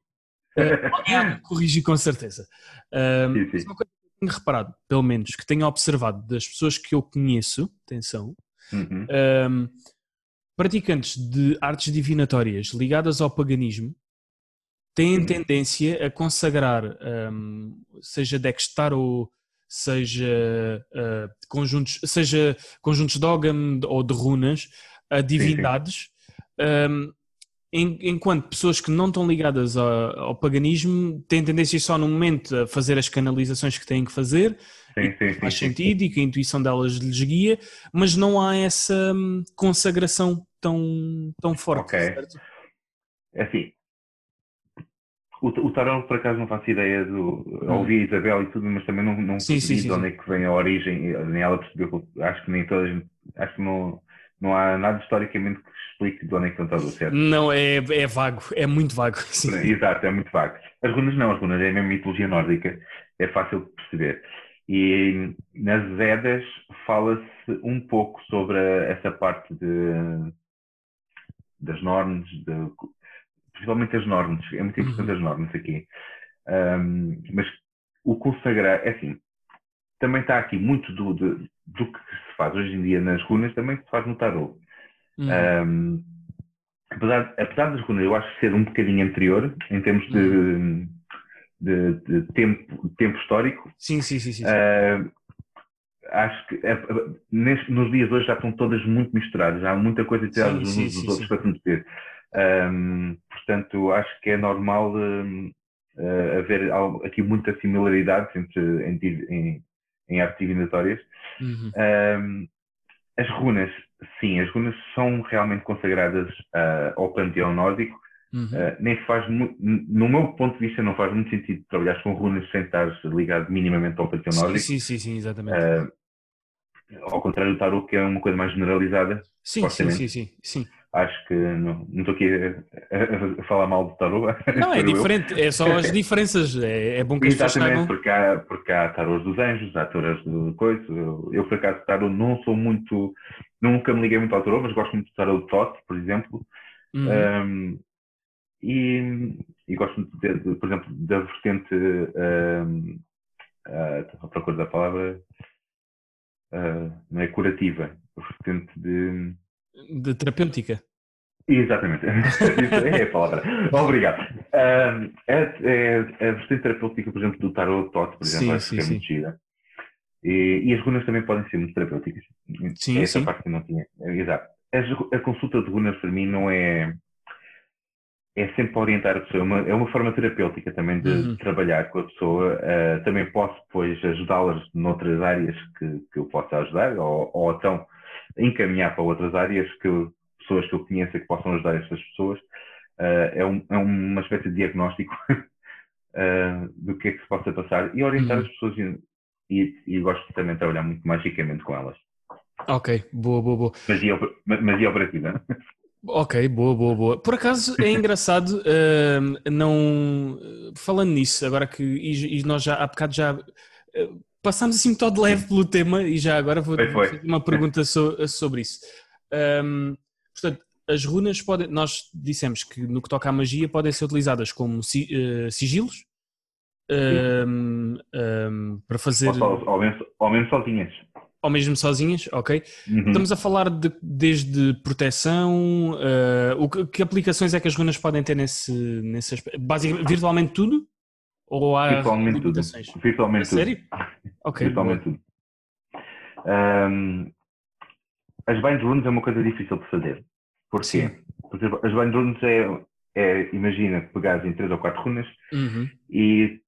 Uh, corrigir com certeza. Uh, sim, sim. Uma coisa que tenho reparado, pelo menos, que tenho observado das pessoas que eu conheço, atenção, uhum. uh, praticantes de artes divinatórias ligadas ao paganismo têm uhum. tendência a consagrar, um, seja Dextar ou seja uh, conjuntos, seja conjuntos de Ogam ou de runas, a divindades, um, em, enquanto pessoas que não estão ligadas ao, ao, paganismo têm tendência só no momento a fazer as canalizações que têm que fazer, sim, sim, faz sim, sentido e que a intuição delas lhes guia, mas não há essa hum, consagração tão, tão forte. Ok. Certo? É assim, o, o tarot, por acaso, não faço ideia do. Hum. Ouvi a Isabel e tudo, mas também não, não sim, sim, sim, de onde é que vem a origem, nem ela percebeu. Acho que nem todas. Acho que não, não há nada historicamente que explique de onde é que está o certo. Não, é, é vago, é muito vago. Sim. Exato, é muito vago. As runas não, as runas é a mesma mitologia nórdica, é fácil de perceber. E nas Edas fala-se um pouco sobre essa parte de, das normas, de, principalmente as normas, é muito importante uhum. as normas aqui. Um, mas o consagrar, é assim, também está aqui muito do, do, do, que se faz hoje em dia nas runas, também se faz no tarot. Uhum. Um, apesar, apesar das runas, eu acho ser um bocadinho anterior em termos de, uhum. de, de, tempo, tempo histórico. Sim, sim, sim. sim. Uh, acho que é, nos dias de hoje já estão todas muito misturadas, há muita coisa tirada uns dos sim, outros sim. para meter. Um, portanto, acho que é normal um, uh, haver aqui muitas similaridades entre, em, em, em artes divinatórias. Uhum. Um, as runas, sim, as runas são realmente consagradas uh, ao panteão nórdico. Uhum. Uh, nem faz, no meu ponto de vista, não faz muito sentido trabalhar com runas sem estar ligado minimamente ao panteão nórdico. Sim, sim, sim, exatamente. Uh, ao contrário do tarot, que é uma coisa mais generalizada. Sim, sim, sim, sim, sim. Acho que não, não estou aqui a, a, falar mal do tarot. Não, é diferente, eu. é só as diferenças. É, é bom que as pessoas saibam. porque há, porque há tarôs dos anjos, há tarôs de coisa. Eu, eu, por acaso, tarot não sou muito. Nunca me liguei muito ao tarot, mas gosto muito do tarot de Thoth, por exemplo. Uhum. Um, e, e, gosto muito, de, de, por exemplo, da vertente. Um, uh, à procura da palavra uh, não é curativa, a vertente de. De terapêutica. Exatamente, é a palavra. Obrigado. É, é, a vertente terapêutica, por exemplo, do Tarot Tot, por exemplo, sim, acho sim, que é sim. muito gira. E, e, as runas também podem ser muito terapêuticas. Sim, Essa sim. parte que não tinha. Exato. A, a consulta de runas para mim não é é sempre orientar a pessoa, é uma, é uma forma terapêutica também de, uhum. trabalhar com a pessoa. Uh, também posso depois ajudá-las noutras áreas que, que eu possa ajudar, ou, ou então encaminhar para outras áreas que pessoas que eu conheça que possam ajudar essas pessoas. Uh, é, um, é, uma espécie de diagnóstico uh, do que é que se possa passar e orientar uhum. as pessoas e, e, gosto também de trabalhar muito magicamente com elas. Ok, boa, boa, boa. Magia, magia operativa. Ok, boa, boa, boa. Por acaso é engraçado, uh, não. Falando nisso, agora que. E, e, nós já há bocado já. Uh, passámos assim todo leve pelo tema e já agora vou fazer uma pergunta so, sobre isso. Um, portanto, as runas podem. Nós dissemos que no que toca à magia podem ser utilizadas como si, uh, sigilos. Um, um, para fazer. Ou, ou, menos, ou menos sozinhas ou mesmo sozinhas, ok? Uhum. Estamos a falar de, desde proteção, uh, o que, que, aplicações é que as runas podem ter nesse, nesse aspecto? Basicamente, virtualmente tudo? Ou há virtualmente tudo. Virtualmente a sério? Ok. Virtualmente tudo. Um, as bind runes é uma coisa difícil de fazer. Porquê? Sim. Porque as bind runes é, é imagina, pegares em três ou quatro runas uhum. e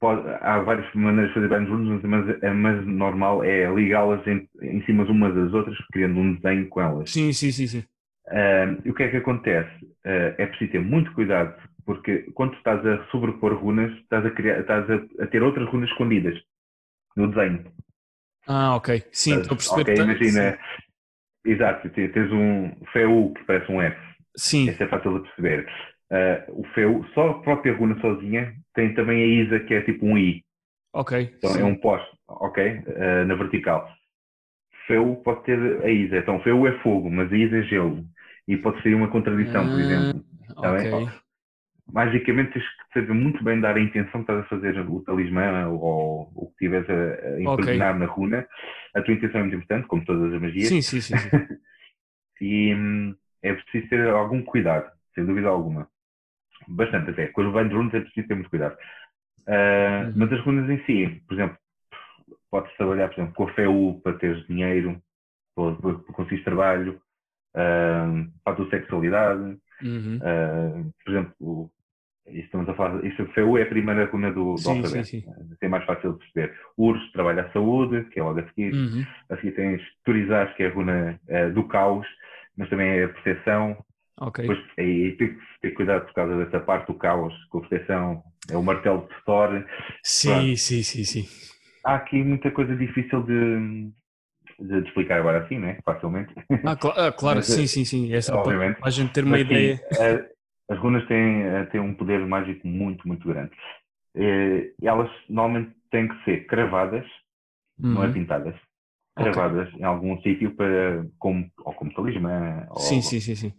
pode, há várias maneiras de fazer band runes, mas a mais normal é ligá-las em, em cima umas das outras, criando um desenho com elas. Sim, sim, sim. sim. Uh, e o que é que acontece? Uh, é preciso ter muito cuidado, porque quando estás a sobrepor runas, estás a, criar, estás a, a ter outras runas escondidas no desenho. Ah, ok. Sim, estou a perceber. Ok, imagina. Sim. Exato, tens um FEU que parece um F. Sim. Isso é fácil de perceber. Uh, o FEU, só a própria runa sozinha, tem também a ISA, que é tipo um I. Ok. Então sim. é um poste, ok? Uh, na vertical. FEU pode ter a ISA. Então FEU é fogo, mas a ISA é gelo. E pode ser uma contradição, por exemplo. Tá ok. Magicamente tens que saber muito bem dar a intenção que estás a fazer o talismã ou o que estiveres a, a impregnar okay. na runa. A tua intenção é muito importante, como todas as magias. Sim, sim, sim. sim. e hum, é preciso ter algum cuidado, sem dúvida alguma. Bastante até. Com os blind runes é preciso ter muito cuidado. Uh, uhum. Mas as runas em si, por exemplo, podes trabalhar, por exemplo, com a FEU para teres dinheiro, para, para conseguir trabalho, uh, para a tua sexualidade. Uhum. Uh, por exemplo, estamos a falar, isso, a FEU é a primeira runa do, do sim, alfabeto. Sim, sim. É mais fácil de perceber. URS trabalha a saúde, que é logo a seguir. Uhum. A seguir tens Turizás, que é a runa do caos, mas também é a proteção. Ok. Depois, aí tem que ter cuidado por causa dessa parte do caos, com a proteção, é o martelo de Thor. Sim, Pronto. sim, sim, sim. Há aqui muita coisa difícil de, de, de explicar agora assim, né? Facilmente. Ah, cl ah claro, Mas, sim, sim, sim. Essa obviamente. Para a gente ter uma Mas, ideia. Sim, as runas têm, têm um poder mágico muito, muito grande. E elas normalmente têm que ser cravadas, uhum. não é uhum. pintadas. Cravadas okay. em algum sítio para, como, ou como talismã. Sim, ou, sim, sim, sim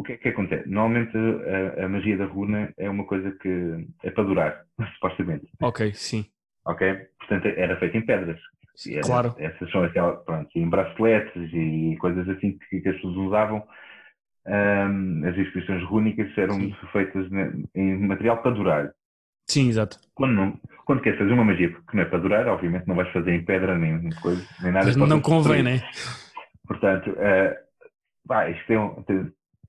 o que é que acontece? Normalmente a, a, magia da runa é uma coisa que é para durar, supostamente. Ok, sim. Ok? portanto, era feito em pedras. Era, claro. Essas são aquelas, pronto, em braceletes e coisas assim que, que as pessoas usavam. Um, as inscrições rúnicas eram Sim. feitas em material para durar. Sim, exato. Quando, não, quando queres fazer uma magia que não é para durar, obviamente não vais fazer em pedra nem coisa, nem nada. Mas não convém, né? Portanto, uh, vai, isto é, um,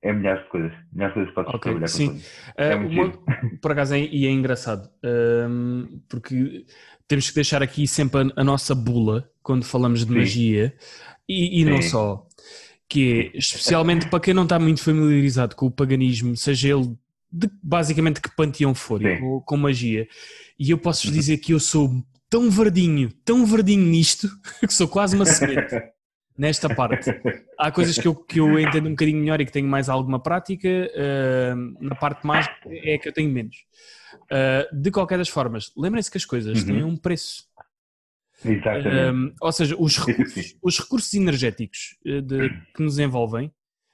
é milhares de coisas. Milhares de coisas para okay, trabalhar sim. com é uh, uma, Por acaso, é, e é engraçado, uh, porque temos que deixar aqui sempre a, a nossa bula quando falamos de sim. magia, e, e não só. Que é, especialmente para quem não está muito familiarizado com o paganismo, seja ele de basicamente que panteão for, com, com, magia. E eu posso uhum. dizer que eu sou tão verdinho, tão verdinho nisto, que sou quase uma semente nesta parte. Há coisas que eu, que eu entendo um bocadinho melhor e que tenho mais alguma prática, uh, na parte mais é que eu tenho menos. Uh, de qualquer das formas, lembrem-se que as coisas uhum. têm um preço. Exatamente. Uh, ou seja, os recursos, os recursos energéticos de, que nos envolvem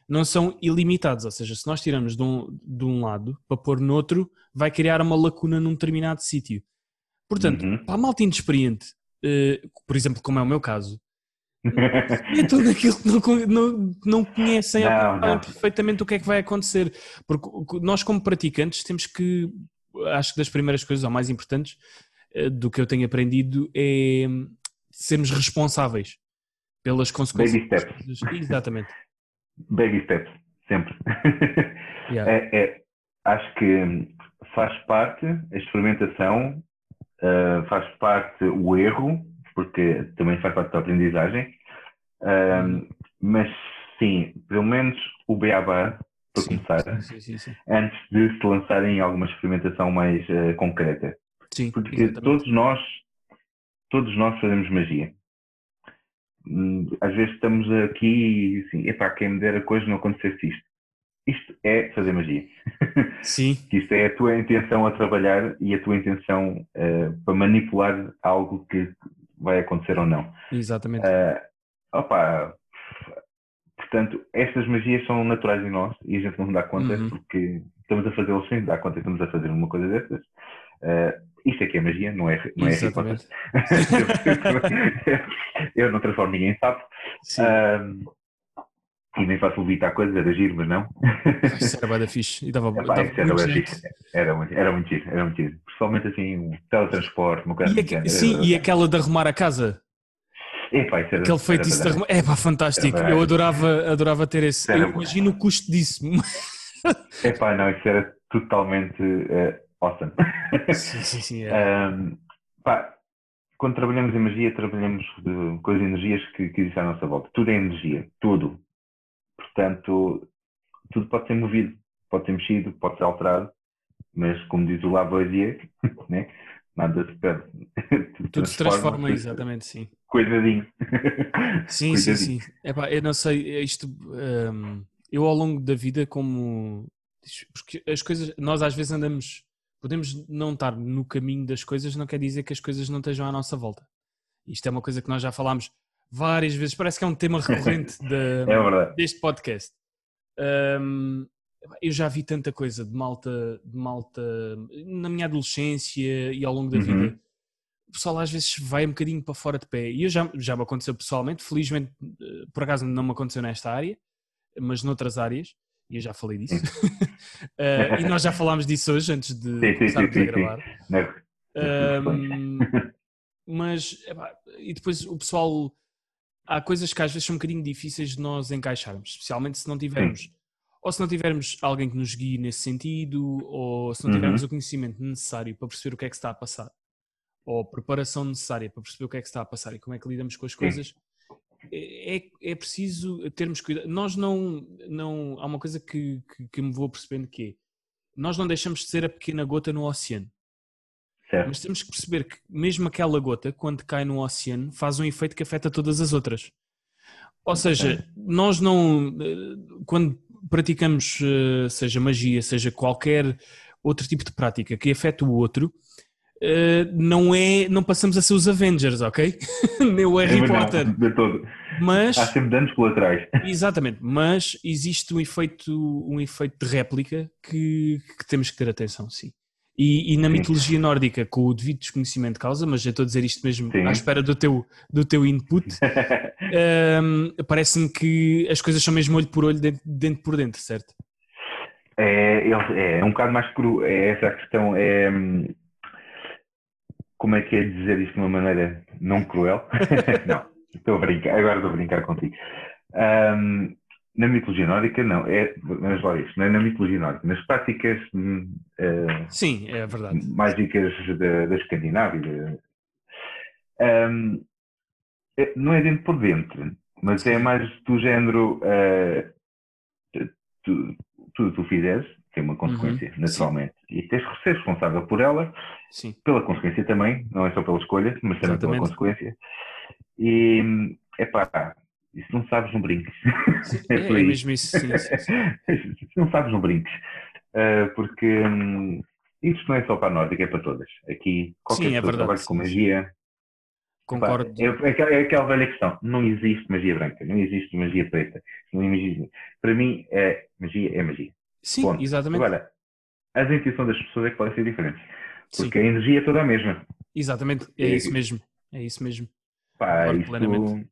não são ilimitados, ou seja, se nós tiramos de um, de um lado para pôr noutro, vai criar uma lacuna num determinado sítio. Portanto, uhum. para a malta inexperiente, uh, por exemplo, como é o meu caso, é tudo aquilo que não, não, não conhecem não, não. perfeitamente o que é que vai acontecer. Porque nós, como praticantes, temos que, acho que das primeiras coisas, ou mais importantes, do que eu tenho aprendido, é sermos responsáveis pelas consequências. Baby steps. Exatamente. Baby steps, sempre. Yeah. É, é, acho que faz parte a experimentação, uh, faz parte o erro, porque também faz parte da aprendizagem, uh, mas sim, pelo menos o beabá, para sim, começar, sim, sim, antes de se lançarem em alguma experimentação mais uh, concreta. Sim, porque exatamente. todos nós, todos nós fazemos magia. Hum, às vezes estamos aqui e assim, epá, quem me dera coisa não acontecesse isto. Isto é fazer magia. Sim. isto é a tua intenção a trabalhar e a tua intenção uh, para manipular algo que vai acontecer ou não. Exatamente. Uh, opa, portanto, estas magias são naturais em nós e a gente não dá conta uhum. porque estamos a fazê-las sem dar conta que estamos a fazer uma coisa destas. Uh, isto é que é magia, não é, não é Exatamente. eu não transformo ninguém em sapo. Um, e nem faço levitar coisas, era giro, mas não. Isso era bada fixe. E dava, Epá, dava era, era, muito, era muito giro, era muito giro. Principalmente assim, um teletransporte, uma coisa e. Sim, e aquela de arrumar a casa. Epá, isso era, Aquele feitiço de arrumar. É pá, fantástico. eu adorava, adorava ter esse. eu imagino o custo disso. Epá, não, isso era totalmente. Uh, awesome. Sim, sim, sim. É. Um, pá, quando trabalhamos em magia, trabalhamos de, com as energias que, que existem à nossa volta. Tudo é energia, tudo. Portanto, tudo pode ser movido, pode ser mexido, pode ser alterado, mas como diz o Lavoisier, né? nada se perde. tudo, tudo se transforma, exatamente, sim. Cuidadinho. Sim, Cuidadinho. sim, sim. Epá, eu não sei, isto. Um, eu ao longo da vida, como. Porque as coisas. Nós às vezes andamos podemos não estar no caminho das coisas, não quer dizer que as coisas não estejam à nossa volta. Isto é uma coisa que nós já falámos várias vezes, parece que é um tema recorrente de, é deste podcast. Um, eu já vi tanta coisa de malta, de malta na minha adolescência e ao longo da uhum. vida. O pessoal às vezes vai um bocadinho para fora de pé. E eu já, já me aconteceu pessoalmente, felizmente, eh, por acaso não me aconteceu nesta área, mas noutras áreas e eu já falei disso. uh, e nós já falámos disso hoje, antes de sim, começarmos sim, sim, a gravar. Um, mas, e depois o pessoal. Há coisas que às vezes são um bocadinho difíceis de nós encaixarmos, especialmente se não tivermos. Ou se não tivermos alguém que nos guie nesse sentido, ou se não tivermos uhum. o conhecimento necessário para perceber o que é que está a passar, ou a preparação necessária para perceber o que é que está a passar e como é que lidamos com as coisas, é, é, é preciso termos cuidado. Nós não, não. Há uma coisa que, que, que, me vou percebendo que é: nós não deixamos de ser a pequena gota no oceano. Certo. Mas temos que perceber que, mesmo aquela gota, quando cai no oceano, faz um efeito que afeta todas as outras. Ou seja, nós não. Quando praticamos, eh, seja magia, seja qualquer outro tipo de prática que afeta o outro, Uh, não é, não passamos a ser os Avengers, ok? Nem o Harry é Potter. de todo. Mas, Há sempre danos colaterais. Exatamente, mas existe um efeito, um efeito de réplica que, que temos que ter atenção, sim. E, e na mitologia nórdica, com o devido desconhecimento de causa, mas eu estou a dizer isto mesmo Sim. à espera do teu, do teu input, hum, parece-me que as coisas são mesmo olho por olho, dentro, dentro por dentro, certo? É, é, é um bocado mais cru, é essa a questão. É, hum, como é que é dizer isto de uma maneira não cruel? não, estou a brincar, agora estou a brincar contigo. Hum, na mitologia nórdica, não, é, mas lá isto, não é na mitologia nórdica, nas práticas eh, Sim, é verdade. mágicas da, da Escandinávia. Hum, é- não é dentro por dentro, mas é mais do género. eh, tu, tudo tu fizeres tem uma consequência, Uhum, naturalmente. E tens que ser responsável por ela, Sim. pela consequência também, não é só pela escolha, mas também pela consequência. E, epá, isso não sabes, não brinques. É, É é mesmo isso, sim, sim, sim. Se não sabes, não brinques. Ah, porque hum, isto não é só para a nórdica, é para todas. Aqui, qualquer Sim, é pessoa verdade, trabalhe com sim, magia. pá, Concordo. É, é aquela- é aquela velha questão. Não existe magia branca, não existe magia preta. Não existe- Para mim, é, magia é magia. Sim, Ponto. exatamente. Agora, as intuições das pessoas é que podem ser diferentes. Sim, Porque a energia é toda a mesma. exatamente. É É- isso mesmo. É isso mesmo. Pá, Concordo isto plenamente.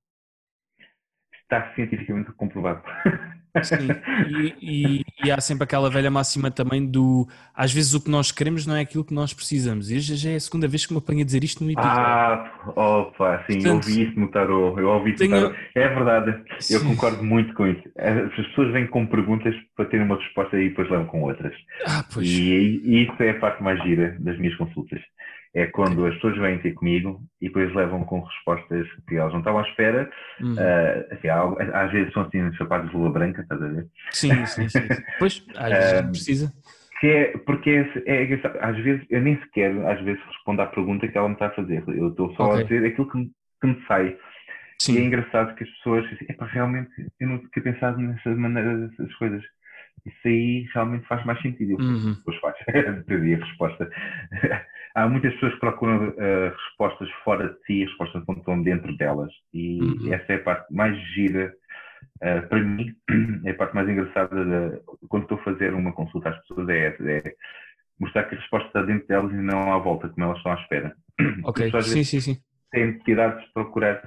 está cientificamente comprovado. Sim, e, e- e há sempre aquela velha máxima também do às vezes o que nós queremos não é aquilo que nós precisamos. E já já é a segunda vez que me apanho a dizer isto no episódio. Ah, opa, sim, eu Portanto, ouvi isso no tarô. Eu ouvi isso no tenho- tarô. É verdade, eu Sim. concordo muito com isso. As pessoas vêm com perguntas para terem uma resposta e depois levam com outras. Ah, pois. E, e isso é a parte mais gira das minhas consultas. É quando as pessoas vêm ter comigo e depois levam com respostas que elas não estavam à espera. Uhum. Ah, assim, há- às vezes são assim chapados de lua branca, estás a ver? Sim, sim, sim. Pois, às vezes Ah, precisa. Que é, porque é, é. Às vezes, eu nem sequer, às vezes, respondo à pergunta que ela me está a fazer. Eu estou só Ok. a dizer aquilo que me, que me sai. E é Sim, engraçado que as pessoas dizem, epá, realmente, eu não tinha pensado nessa maneira dessas coisas. Isso aí realmente faz mais sentido. Uhum. Depois faz. Perdi a resposta. Há muitas pessoas que procuram eh, respostas fora de si, as respostas quando estão dentro delas. E Uhum. essa é a parte mais gira, eh, para mim, é a parte mais engraçada de, quando estou a fazer uma consulta às pessoas, é essa. É mostrar que a resposta está dentro delas e não à volta, como elas estão à espera. ok. Sim, sim, sim. têm necessidade de procurar,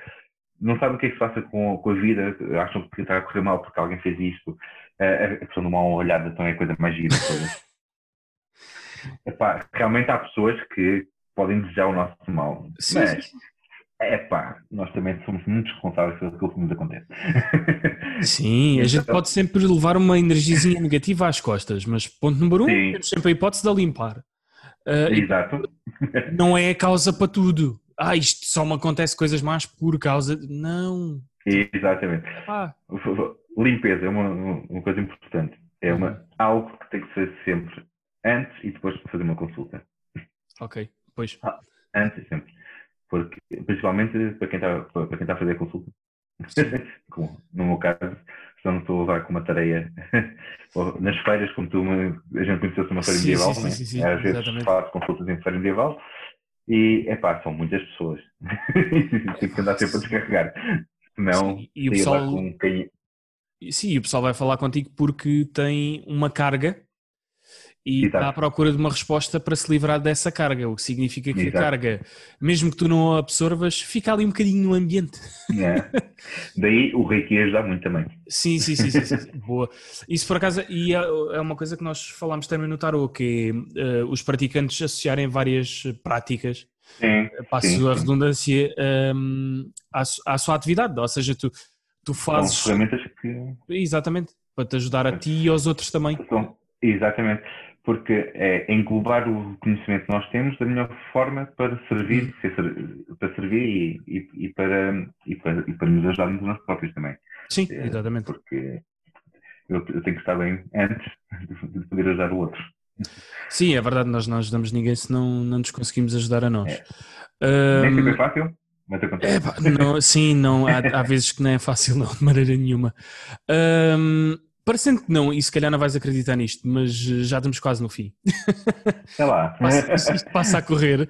não sabem o que é que se passa com, com a vida, acham que está a correr mal porque alguém fez isto. Eh, a questão de uma olhada então é a coisa mais gira. Epá, realmente há pessoas que podem desejar o nosso mal, Sim, mas sim. epá, nós também somos muito responsáveis pelo que nos acontece. Sim, a gente Então- pode sempre levar uma energiazinha negativa às costas, mas ponto número um, Sim. temos sempre a hipótese de a limpar. E Exato. não é a causa para tudo. Ah, isto só me acontece coisas más por causa. de- Não. Exatamente. Limpeza é uma, uma coisa importante. É uma, algo que tem que ser sempre antes e depois de fazer uma consulta. Ok, pois. Antes e sempre. Porque, principalmente para quem está, para quem está a fazer a consulta. Como no meu caso, se não estou a levar com uma tareia nas feiras, como tu, a gente conheceu-se numa feira Sim, medieval, sim, né? sim, sim, às vezes exatamente. faço consultas em feira medieval e, epá, são muitas pessoas. Tem que andar sempre a descarregar. Sim, e o pessoal- com um canhão. Sim, e o pessoal vai falar contigo porque tem uma carga e Exato. está à procura de uma resposta para se livrar dessa carga, o que significa que a Exato. carga, mesmo que tu não a absorvas, fica ali um bocadinho no ambiente. né? Daí o reiki ajuda muito também. Sim, sim, sim, sim, sim, boa. Isso por acaso, e é é uma coisa que nós falámos também no Tarot, que é eh, os praticantes associarem várias práticas, Sim, passo sim, a sim. redundância, ehm, à, à sua atividade, ou seja, tu, tu São fazes, ferramentas que exatamente, para te ajudar a ti e aos outros também. são. Exatamente. Porque é englobar o conhecimento que nós temos da melhor forma para servir, ser ser- para servir e, e, e para, e, para, e para nos ajudarmos nós próprios também. Sim, É, exatamente. Porque eu, eu tenho que estar bem antes de poder ajudar o outro. Sim, é verdade, nós não ajudamos ninguém se não, não nos conseguimos ajudar a nós. É. Nem Ahm, sempre é fácil, mas acontece. Epá, não, sim, não, há, há vezes que não é fácil, não, de maneira nenhuma. Ahm, parecendo que não, e se calhar não vais acreditar nisto, mas eh, já estamos quase no fim. Sei lá. Passa- isto, isto passa a correr.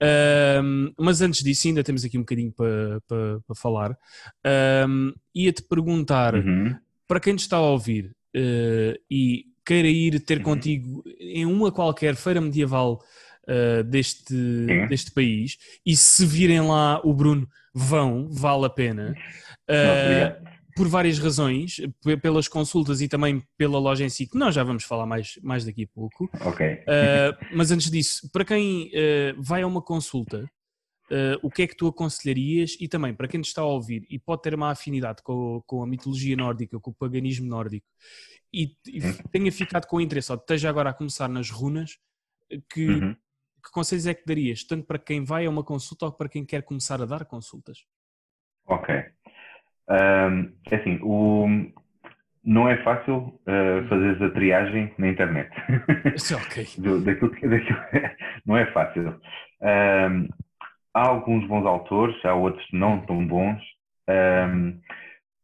Ahm, mas antes disso, ainda temos aqui um bocadinho para para- para falar. Ahm, Ia-te perguntar, Uhum. para quem nos está a ouvir eh, e queira ir ter Uhum. contigo em uma qualquer feira medieval uh, deste, Sim. deste país e se virem lá o Bruno, vão, vale a pena. Uh, obrigado. Por várias razões, pelas consultas e também pela loja em si, que nós já vamos falar mais, mais daqui a pouco. Ok. Uh, mas antes disso, para quem uh, vai a uma consulta, uh, o que é que tu aconselharias? E também para quem te está a ouvir e pode ter uma afinidade com, com a mitologia nórdica, com o paganismo nórdico, e, e Hum. tenha ficado com interesse, ou esteja agora a começar nas runas, que, Uhum. que conselhos é que darias? Tanto para quem vai a uma consulta ou para quem quer começar a dar consultas? Ok. Ahm, é assim, o, não é fácil uh, fazer a triagem na internet. Sim, ok. Do- daquilo que- daquilo- não é fácil. Ahm, há alguns bons autores, há outros não tão bons. Ahm,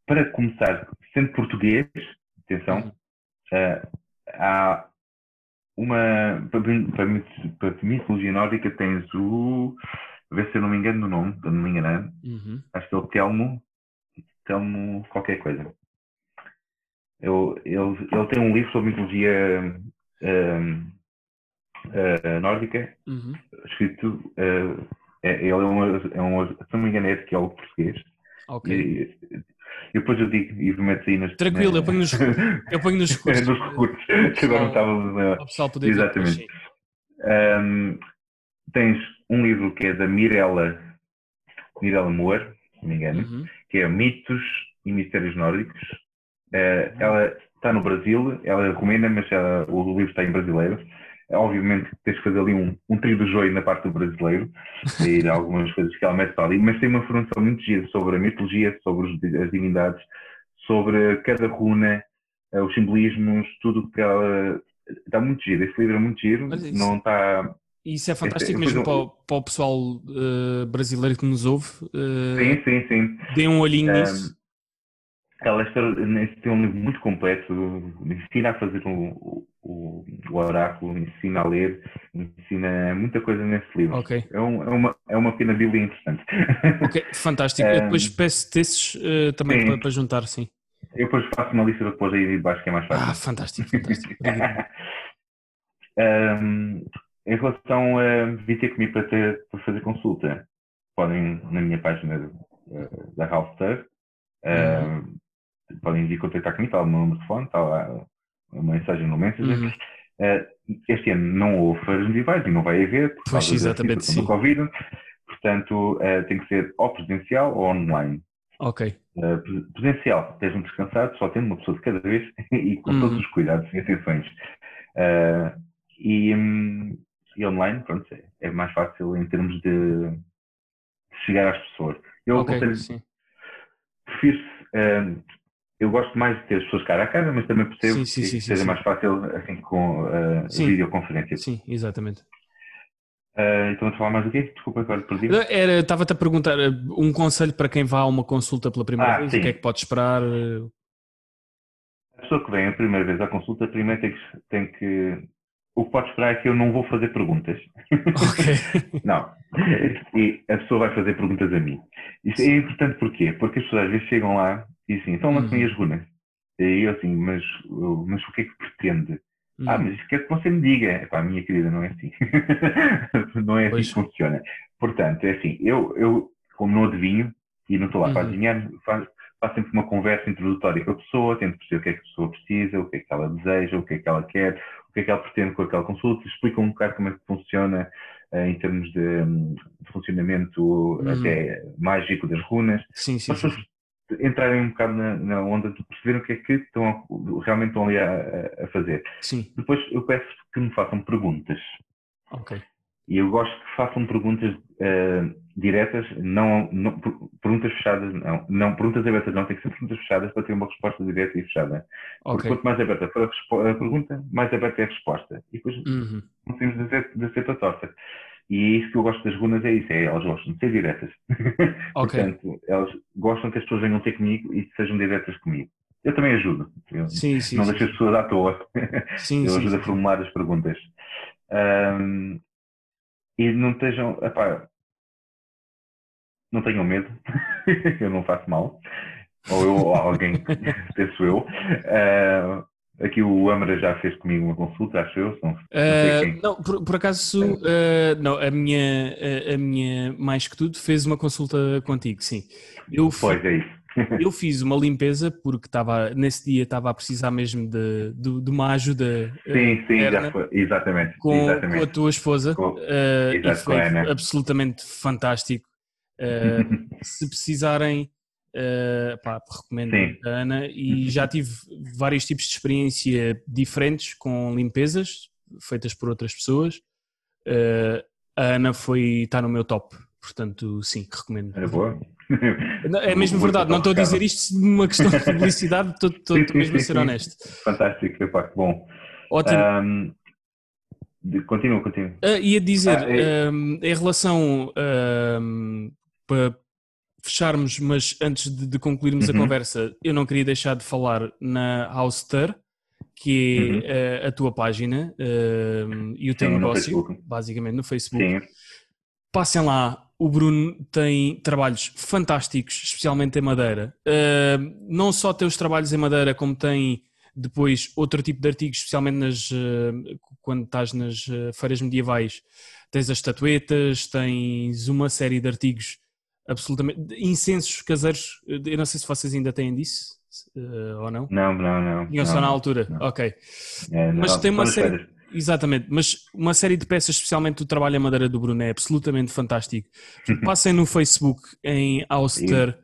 para começar, sendo português, atenção, ah, há uma. Para, para mitologia nórdica tens o. a ver se eu não me engano do nome, não me enganar. Uhum. Acho que é o Telmo. Telmo qualquer coisa. Eu, ele, ele tem um livro sobre mitologia ahm, ah, nórdica, Uhum. escrito. ah, é, ele é um, é um, se não me engano, é que é o português. Ok. E, e depois eu digo e meto aí nas. Tranquilo, na- eu ponho nos, eu ponho nos recursos. nos recursos. que agora não Para o pessoal poder Exatamente. Um, tens um livro que é da Mirella, Mirella Moore, se não me engano, Uhum. Que é Mitos e Mistérios Nórdicos. Uh, ela está no Brasil, ela recomenda, mas ela- o livro está em brasileiro. Obviamente que tens que fazer ali um, um trio de joio na parte do brasileiro, e algumas coisas que ela mete para ali, mas tem uma formação muito gira sobre a mitologia, sobre as divindades, sobre cada runa, eh, os simbolismos, tudo que ela. Está muito giro, esse livro é muito giro, não está. Isso é fantástico Depois mesmo para o, para o pessoal eh, brasileiro que nos ouve. eh, Sim, sim, sim. Dê um olhinho Um, nisso. Ela tem um livro muito completo, ensina a fazer o, o, o oráculo, ensina a ler, ensina muita coisa nesse livro. Ok, É, um- é uma, é uma pequena bíblia interessante. ok, fantástico. Eu Um, depois peço desses eh, também para, para juntar, sim. Eu depois faço uma lista depois aí de baixo que é mais fácil. Ah, fantástico, fantástico. Um, em relação a vir ter comigo para, ter, para fazer consulta, podem na minha página uh, da Halster, Uhum. uh, podem vir contactar comigo, está lá o meu número de telefone, está lá uma mensagem no Messenger. Uhum. Uh, este ano não houve feiras medievais e não vai haver, por Pois, exatamente, sim. do Covid. Portanto, tem que ser ou presencial ou online. Ok, Uh, pre- presencial, estejam descansados, só tendo uma pessoa de cada vez e com Uhum. todos os cuidados e atenções. Uh, e, hum, e online, pronto, é, é mais fácil em termos de, de chegar às pessoas. Eu ok, aconselho, sim. prefiro, hum, eu gosto mais de ter as pessoas cara a cara, mas também percebo Sim, sim, que sim, seja mais fácil assim com uh, videoconferência. Sim, exatamente. Uh, então, a falar mais do quê? Desculpa, agora perdi. Era, estava-te a perguntar eh, um conselho para quem vá a uma consulta pela primeira Ah, vez, o que é que pode esperar? eh, A pessoa que vem a primeira vez à consulta, primeiro tem que, tem que. O que pode esperar é que eu não vou fazer perguntas. Ok. Não. E a pessoa vai fazer perguntas a mim. Isso é importante porquê? Porque as pessoas às vezes chegam lá e dizem, então lance-me Uhum. as runas. E eu assim, mas, mas o que é que pretende? Ah, Hum, mas quer que você me diga. Epá, minha querida, não é assim. não é assim Pois. que funciona. Portanto, é assim, eu, eu como não adivinho e não estou lá para Uhum. adivinhar, faço, faço sempre uma conversa introdutória com a pessoa, tento perceber o que é que a pessoa precisa, o que é que ela deseja, o que é que ela quer, que é que ela pretende com aquela consulta, explica um bocado como é que funciona eh, em termos de, hum, funcionamento Uhum. até mágico das runas Sim, sim, as sim. pessoas entrarem um bocado na, na onda de perceberem o que é que estão realmente estão ali a, a- fazer. Sim, Depois eu peço que me façam perguntas. ok. E eu gosto que façam perguntas eh, diretas, não, não- perguntas fechadas, não, não, perguntas abertas não, tem que ser perguntas fechadas para ter uma resposta direta e fechada. Porque Ok. quanto mais aberta for a, a pergunta, mais aberta é a resposta. E depois Uhum. não temos de ser, para torta. E é isso que eu gosto das runas, é isso, é elas gostam de ser diretas. Ok. Portanto, elas gostam que as pessoas venham ter comigo e sejam diretas comigo. Eu também ajudo. Eu Sim, sim. não sim, deixo as pessoas à toa. Sim, eu sim, ajudo sim. a formular as perguntas. Ahm, e não estejam. epá, não tenham medo. eu não faço mal. Ou eu ou alguém, penso eu. Ah, Aqui o Amara já fez comigo uma consulta, acho eu. Não, não, uh, não por, por, acaso, uh, não, a minha, a, a, minha, mais que tudo, fez uma consulta contigo, sim. Eu pois é isso. eu fiz uma limpeza porque estava, nesse dia estava a precisar mesmo de, de, de uma ajuda. Sim, sim, já foi, exatamente. Com, exatamente. com a tua esposa. Com, uh, e foi absolutamente fantástico. Se precisarem Uh, pá, recomendo Sim. a Ana e já tive vários tipos de experiência diferentes com limpezas feitas por outras pessoas. Uh, a Ana foi está no meu top, portanto sim, recomendo. É boa. É mesmo verdade, não estou a dizer isto numa questão de publicidade, estou, estou, estou mesmo a ser honesto. Fantástico, epá, que bom. Ótimo. Um, continua, continua. Uh, ia dizer, ah, é... um, em relação um, para fecharmos, mas antes de, de concluirmos uhum. a conversa, eu não queria deixar de falar na Houster, que é uhum. uh, a tua página uh, e o teu Sim, negócio, no basicamente no Facebook. Sim. Passem lá, o Bruno tem trabalhos fantásticos, especialmente em Madeira. Uh, não só tem os trabalhos em Madeira, como tem depois outro tipo de artigos, especialmente nas, quando estás nas feiras medievais. Tens as estatuetas, tens uma série de artigos absolutamente. Incensos caseiros, eu não sei se vocês ainda têm disso uh, ou não. Não, não, não. Tinham só na altura, não. ok. É, mas não, tem uma série. Exatamente, mas uma série de peças, especialmente do trabalho em madeira do Bruno, é absolutamente fantástico. Passem no Facebook em Auster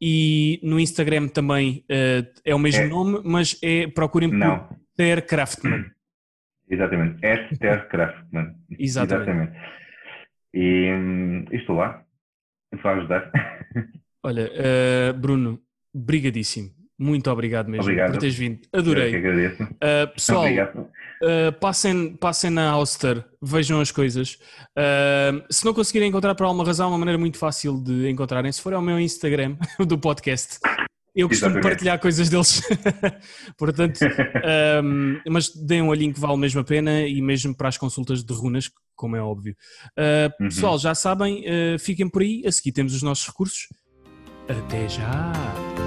e no Instagram também uh, é o mesmo é. nome, mas é, procurem por Ter Craftman. Exatamente, Esther Craftman. Exatamente. Exatamente. E hum, estou lá. Vai ajudar. Olha, uh, Bruno, brigadíssimo. Muito obrigado mesmo obrigado. por teres vindo. Adorei. Eu que agradeço. Uh, pessoal, uh, passem, passem na Auster, vejam as coisas. Uh, se não conseguirem encontrar por alguma razão, uma maneira muito fácil de encontrarem, se for ao meu Instagram do podcast, eu costumo Exatamente. partilhar coisas deles. Portanto, um, mas deem um olhinho que vale mesmo a pena e mesmo para as consultas de runas, como é óbvio. Uh, uhum. Pessoal, já sabem, uh, fiquem por aí. A seguir temos os nossos recursos. Até já!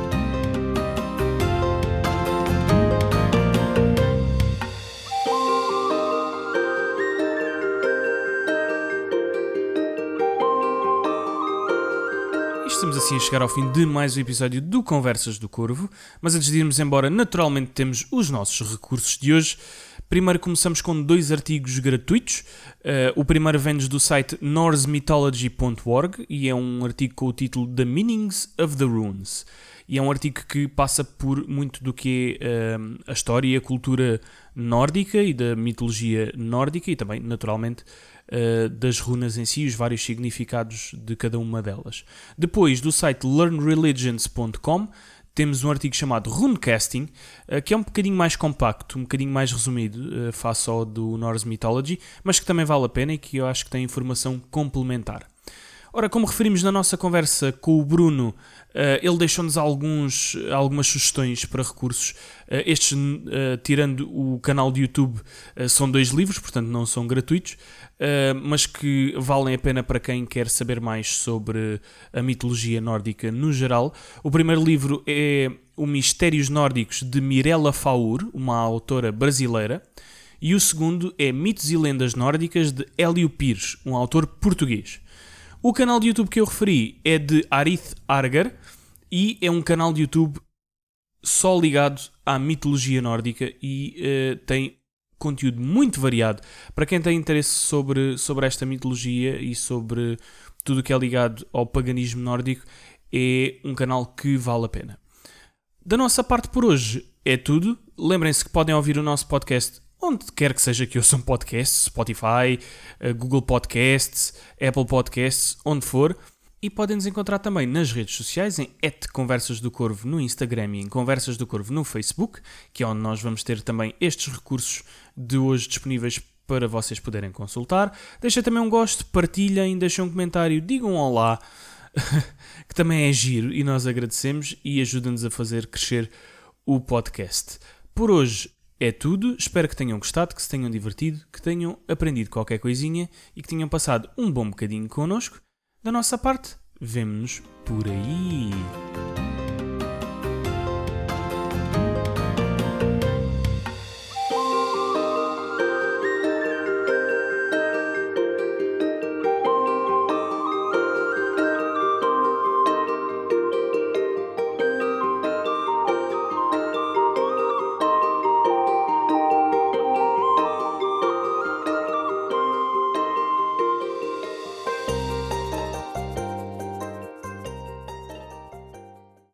Estamos assim a chegar ao fim de mais um episódio do Conversas do Corvo, mas antes de irmos embora, naturalmente temos os nossos recursos de hoje. Primeiro começamos com dois artigos gratuitos. Uh, o primeiro vem-nos do site norsemythology.org e é um artigo com o título The Meanings of the Runes. E é um artigo que passa por muito do que é uh, a história e a cultura nórdica e da mitologia nórdica e também, naturalmente, uh, das runas em si, os vários significados de cada uma delas. Depois, do site learnreligions.com, temos um artigo chamado Runecasting, uh, que é um bocadinho mais compacto, um bocadinho mais resumido uh, face ao do Norse Mythology, mas que também vale a pena e que eu acho que tem informação complementar. Ora, como referimos na nossa conversa com o Bruno, uh, ele deixou-nos alguns, algumas sugestões para recursos. Uh, estes, uh, tirando o canal de YouTube, são dois livros, portanto não são gratuitos, mas que valem a pena para quem quer saber mais sobre a mitologia nórdica no geral. O primeiro livro é O Mistérios Nórdicos de Mirella Faur, uma autora brasileira. E o segundo é Mitos e Lendas Nórdicas de Hélio Pires, um autor português. O canal de YouTube que eu referi é de Arith Argar e é um canal de YouTube só ligado à mitologia nórdica e uh, tem conteúdo muito variado. Para quem tem interesse sobre, sobre esta mitologia e sobre tudo o que é ligado ao paganismo nórdico, é um canal que vale a pena. Da nossa parte por hoje é tudo. Lembrem-se que podem ouvir o nosso podcast onde quer que seja que ouçam podcasts, Spotify, eh, Google Podcasts, Apple Podcasts, onde for. E podem nos encontrar também nas redes sociais em Conversas do Corvo no Instagram e em Conversas do Corvo no Facebook, que é onde nós vamos ter também estes recursos de hoje disponíveis para vocês poderem consultar. Deixem também um gosto, partilhem, deixem um comentário, digam um olá, que também é giro e nós agradecemos e ajuda-nos a fazer crescer o podcast. Por hoje é tudo. Espero que tenham gostado, que se tenham divertido, que tenham aprendido qualquer coisinha e que tenham passado um bom bocadinho connosco. Da nossa parte, vemo-nos por aí.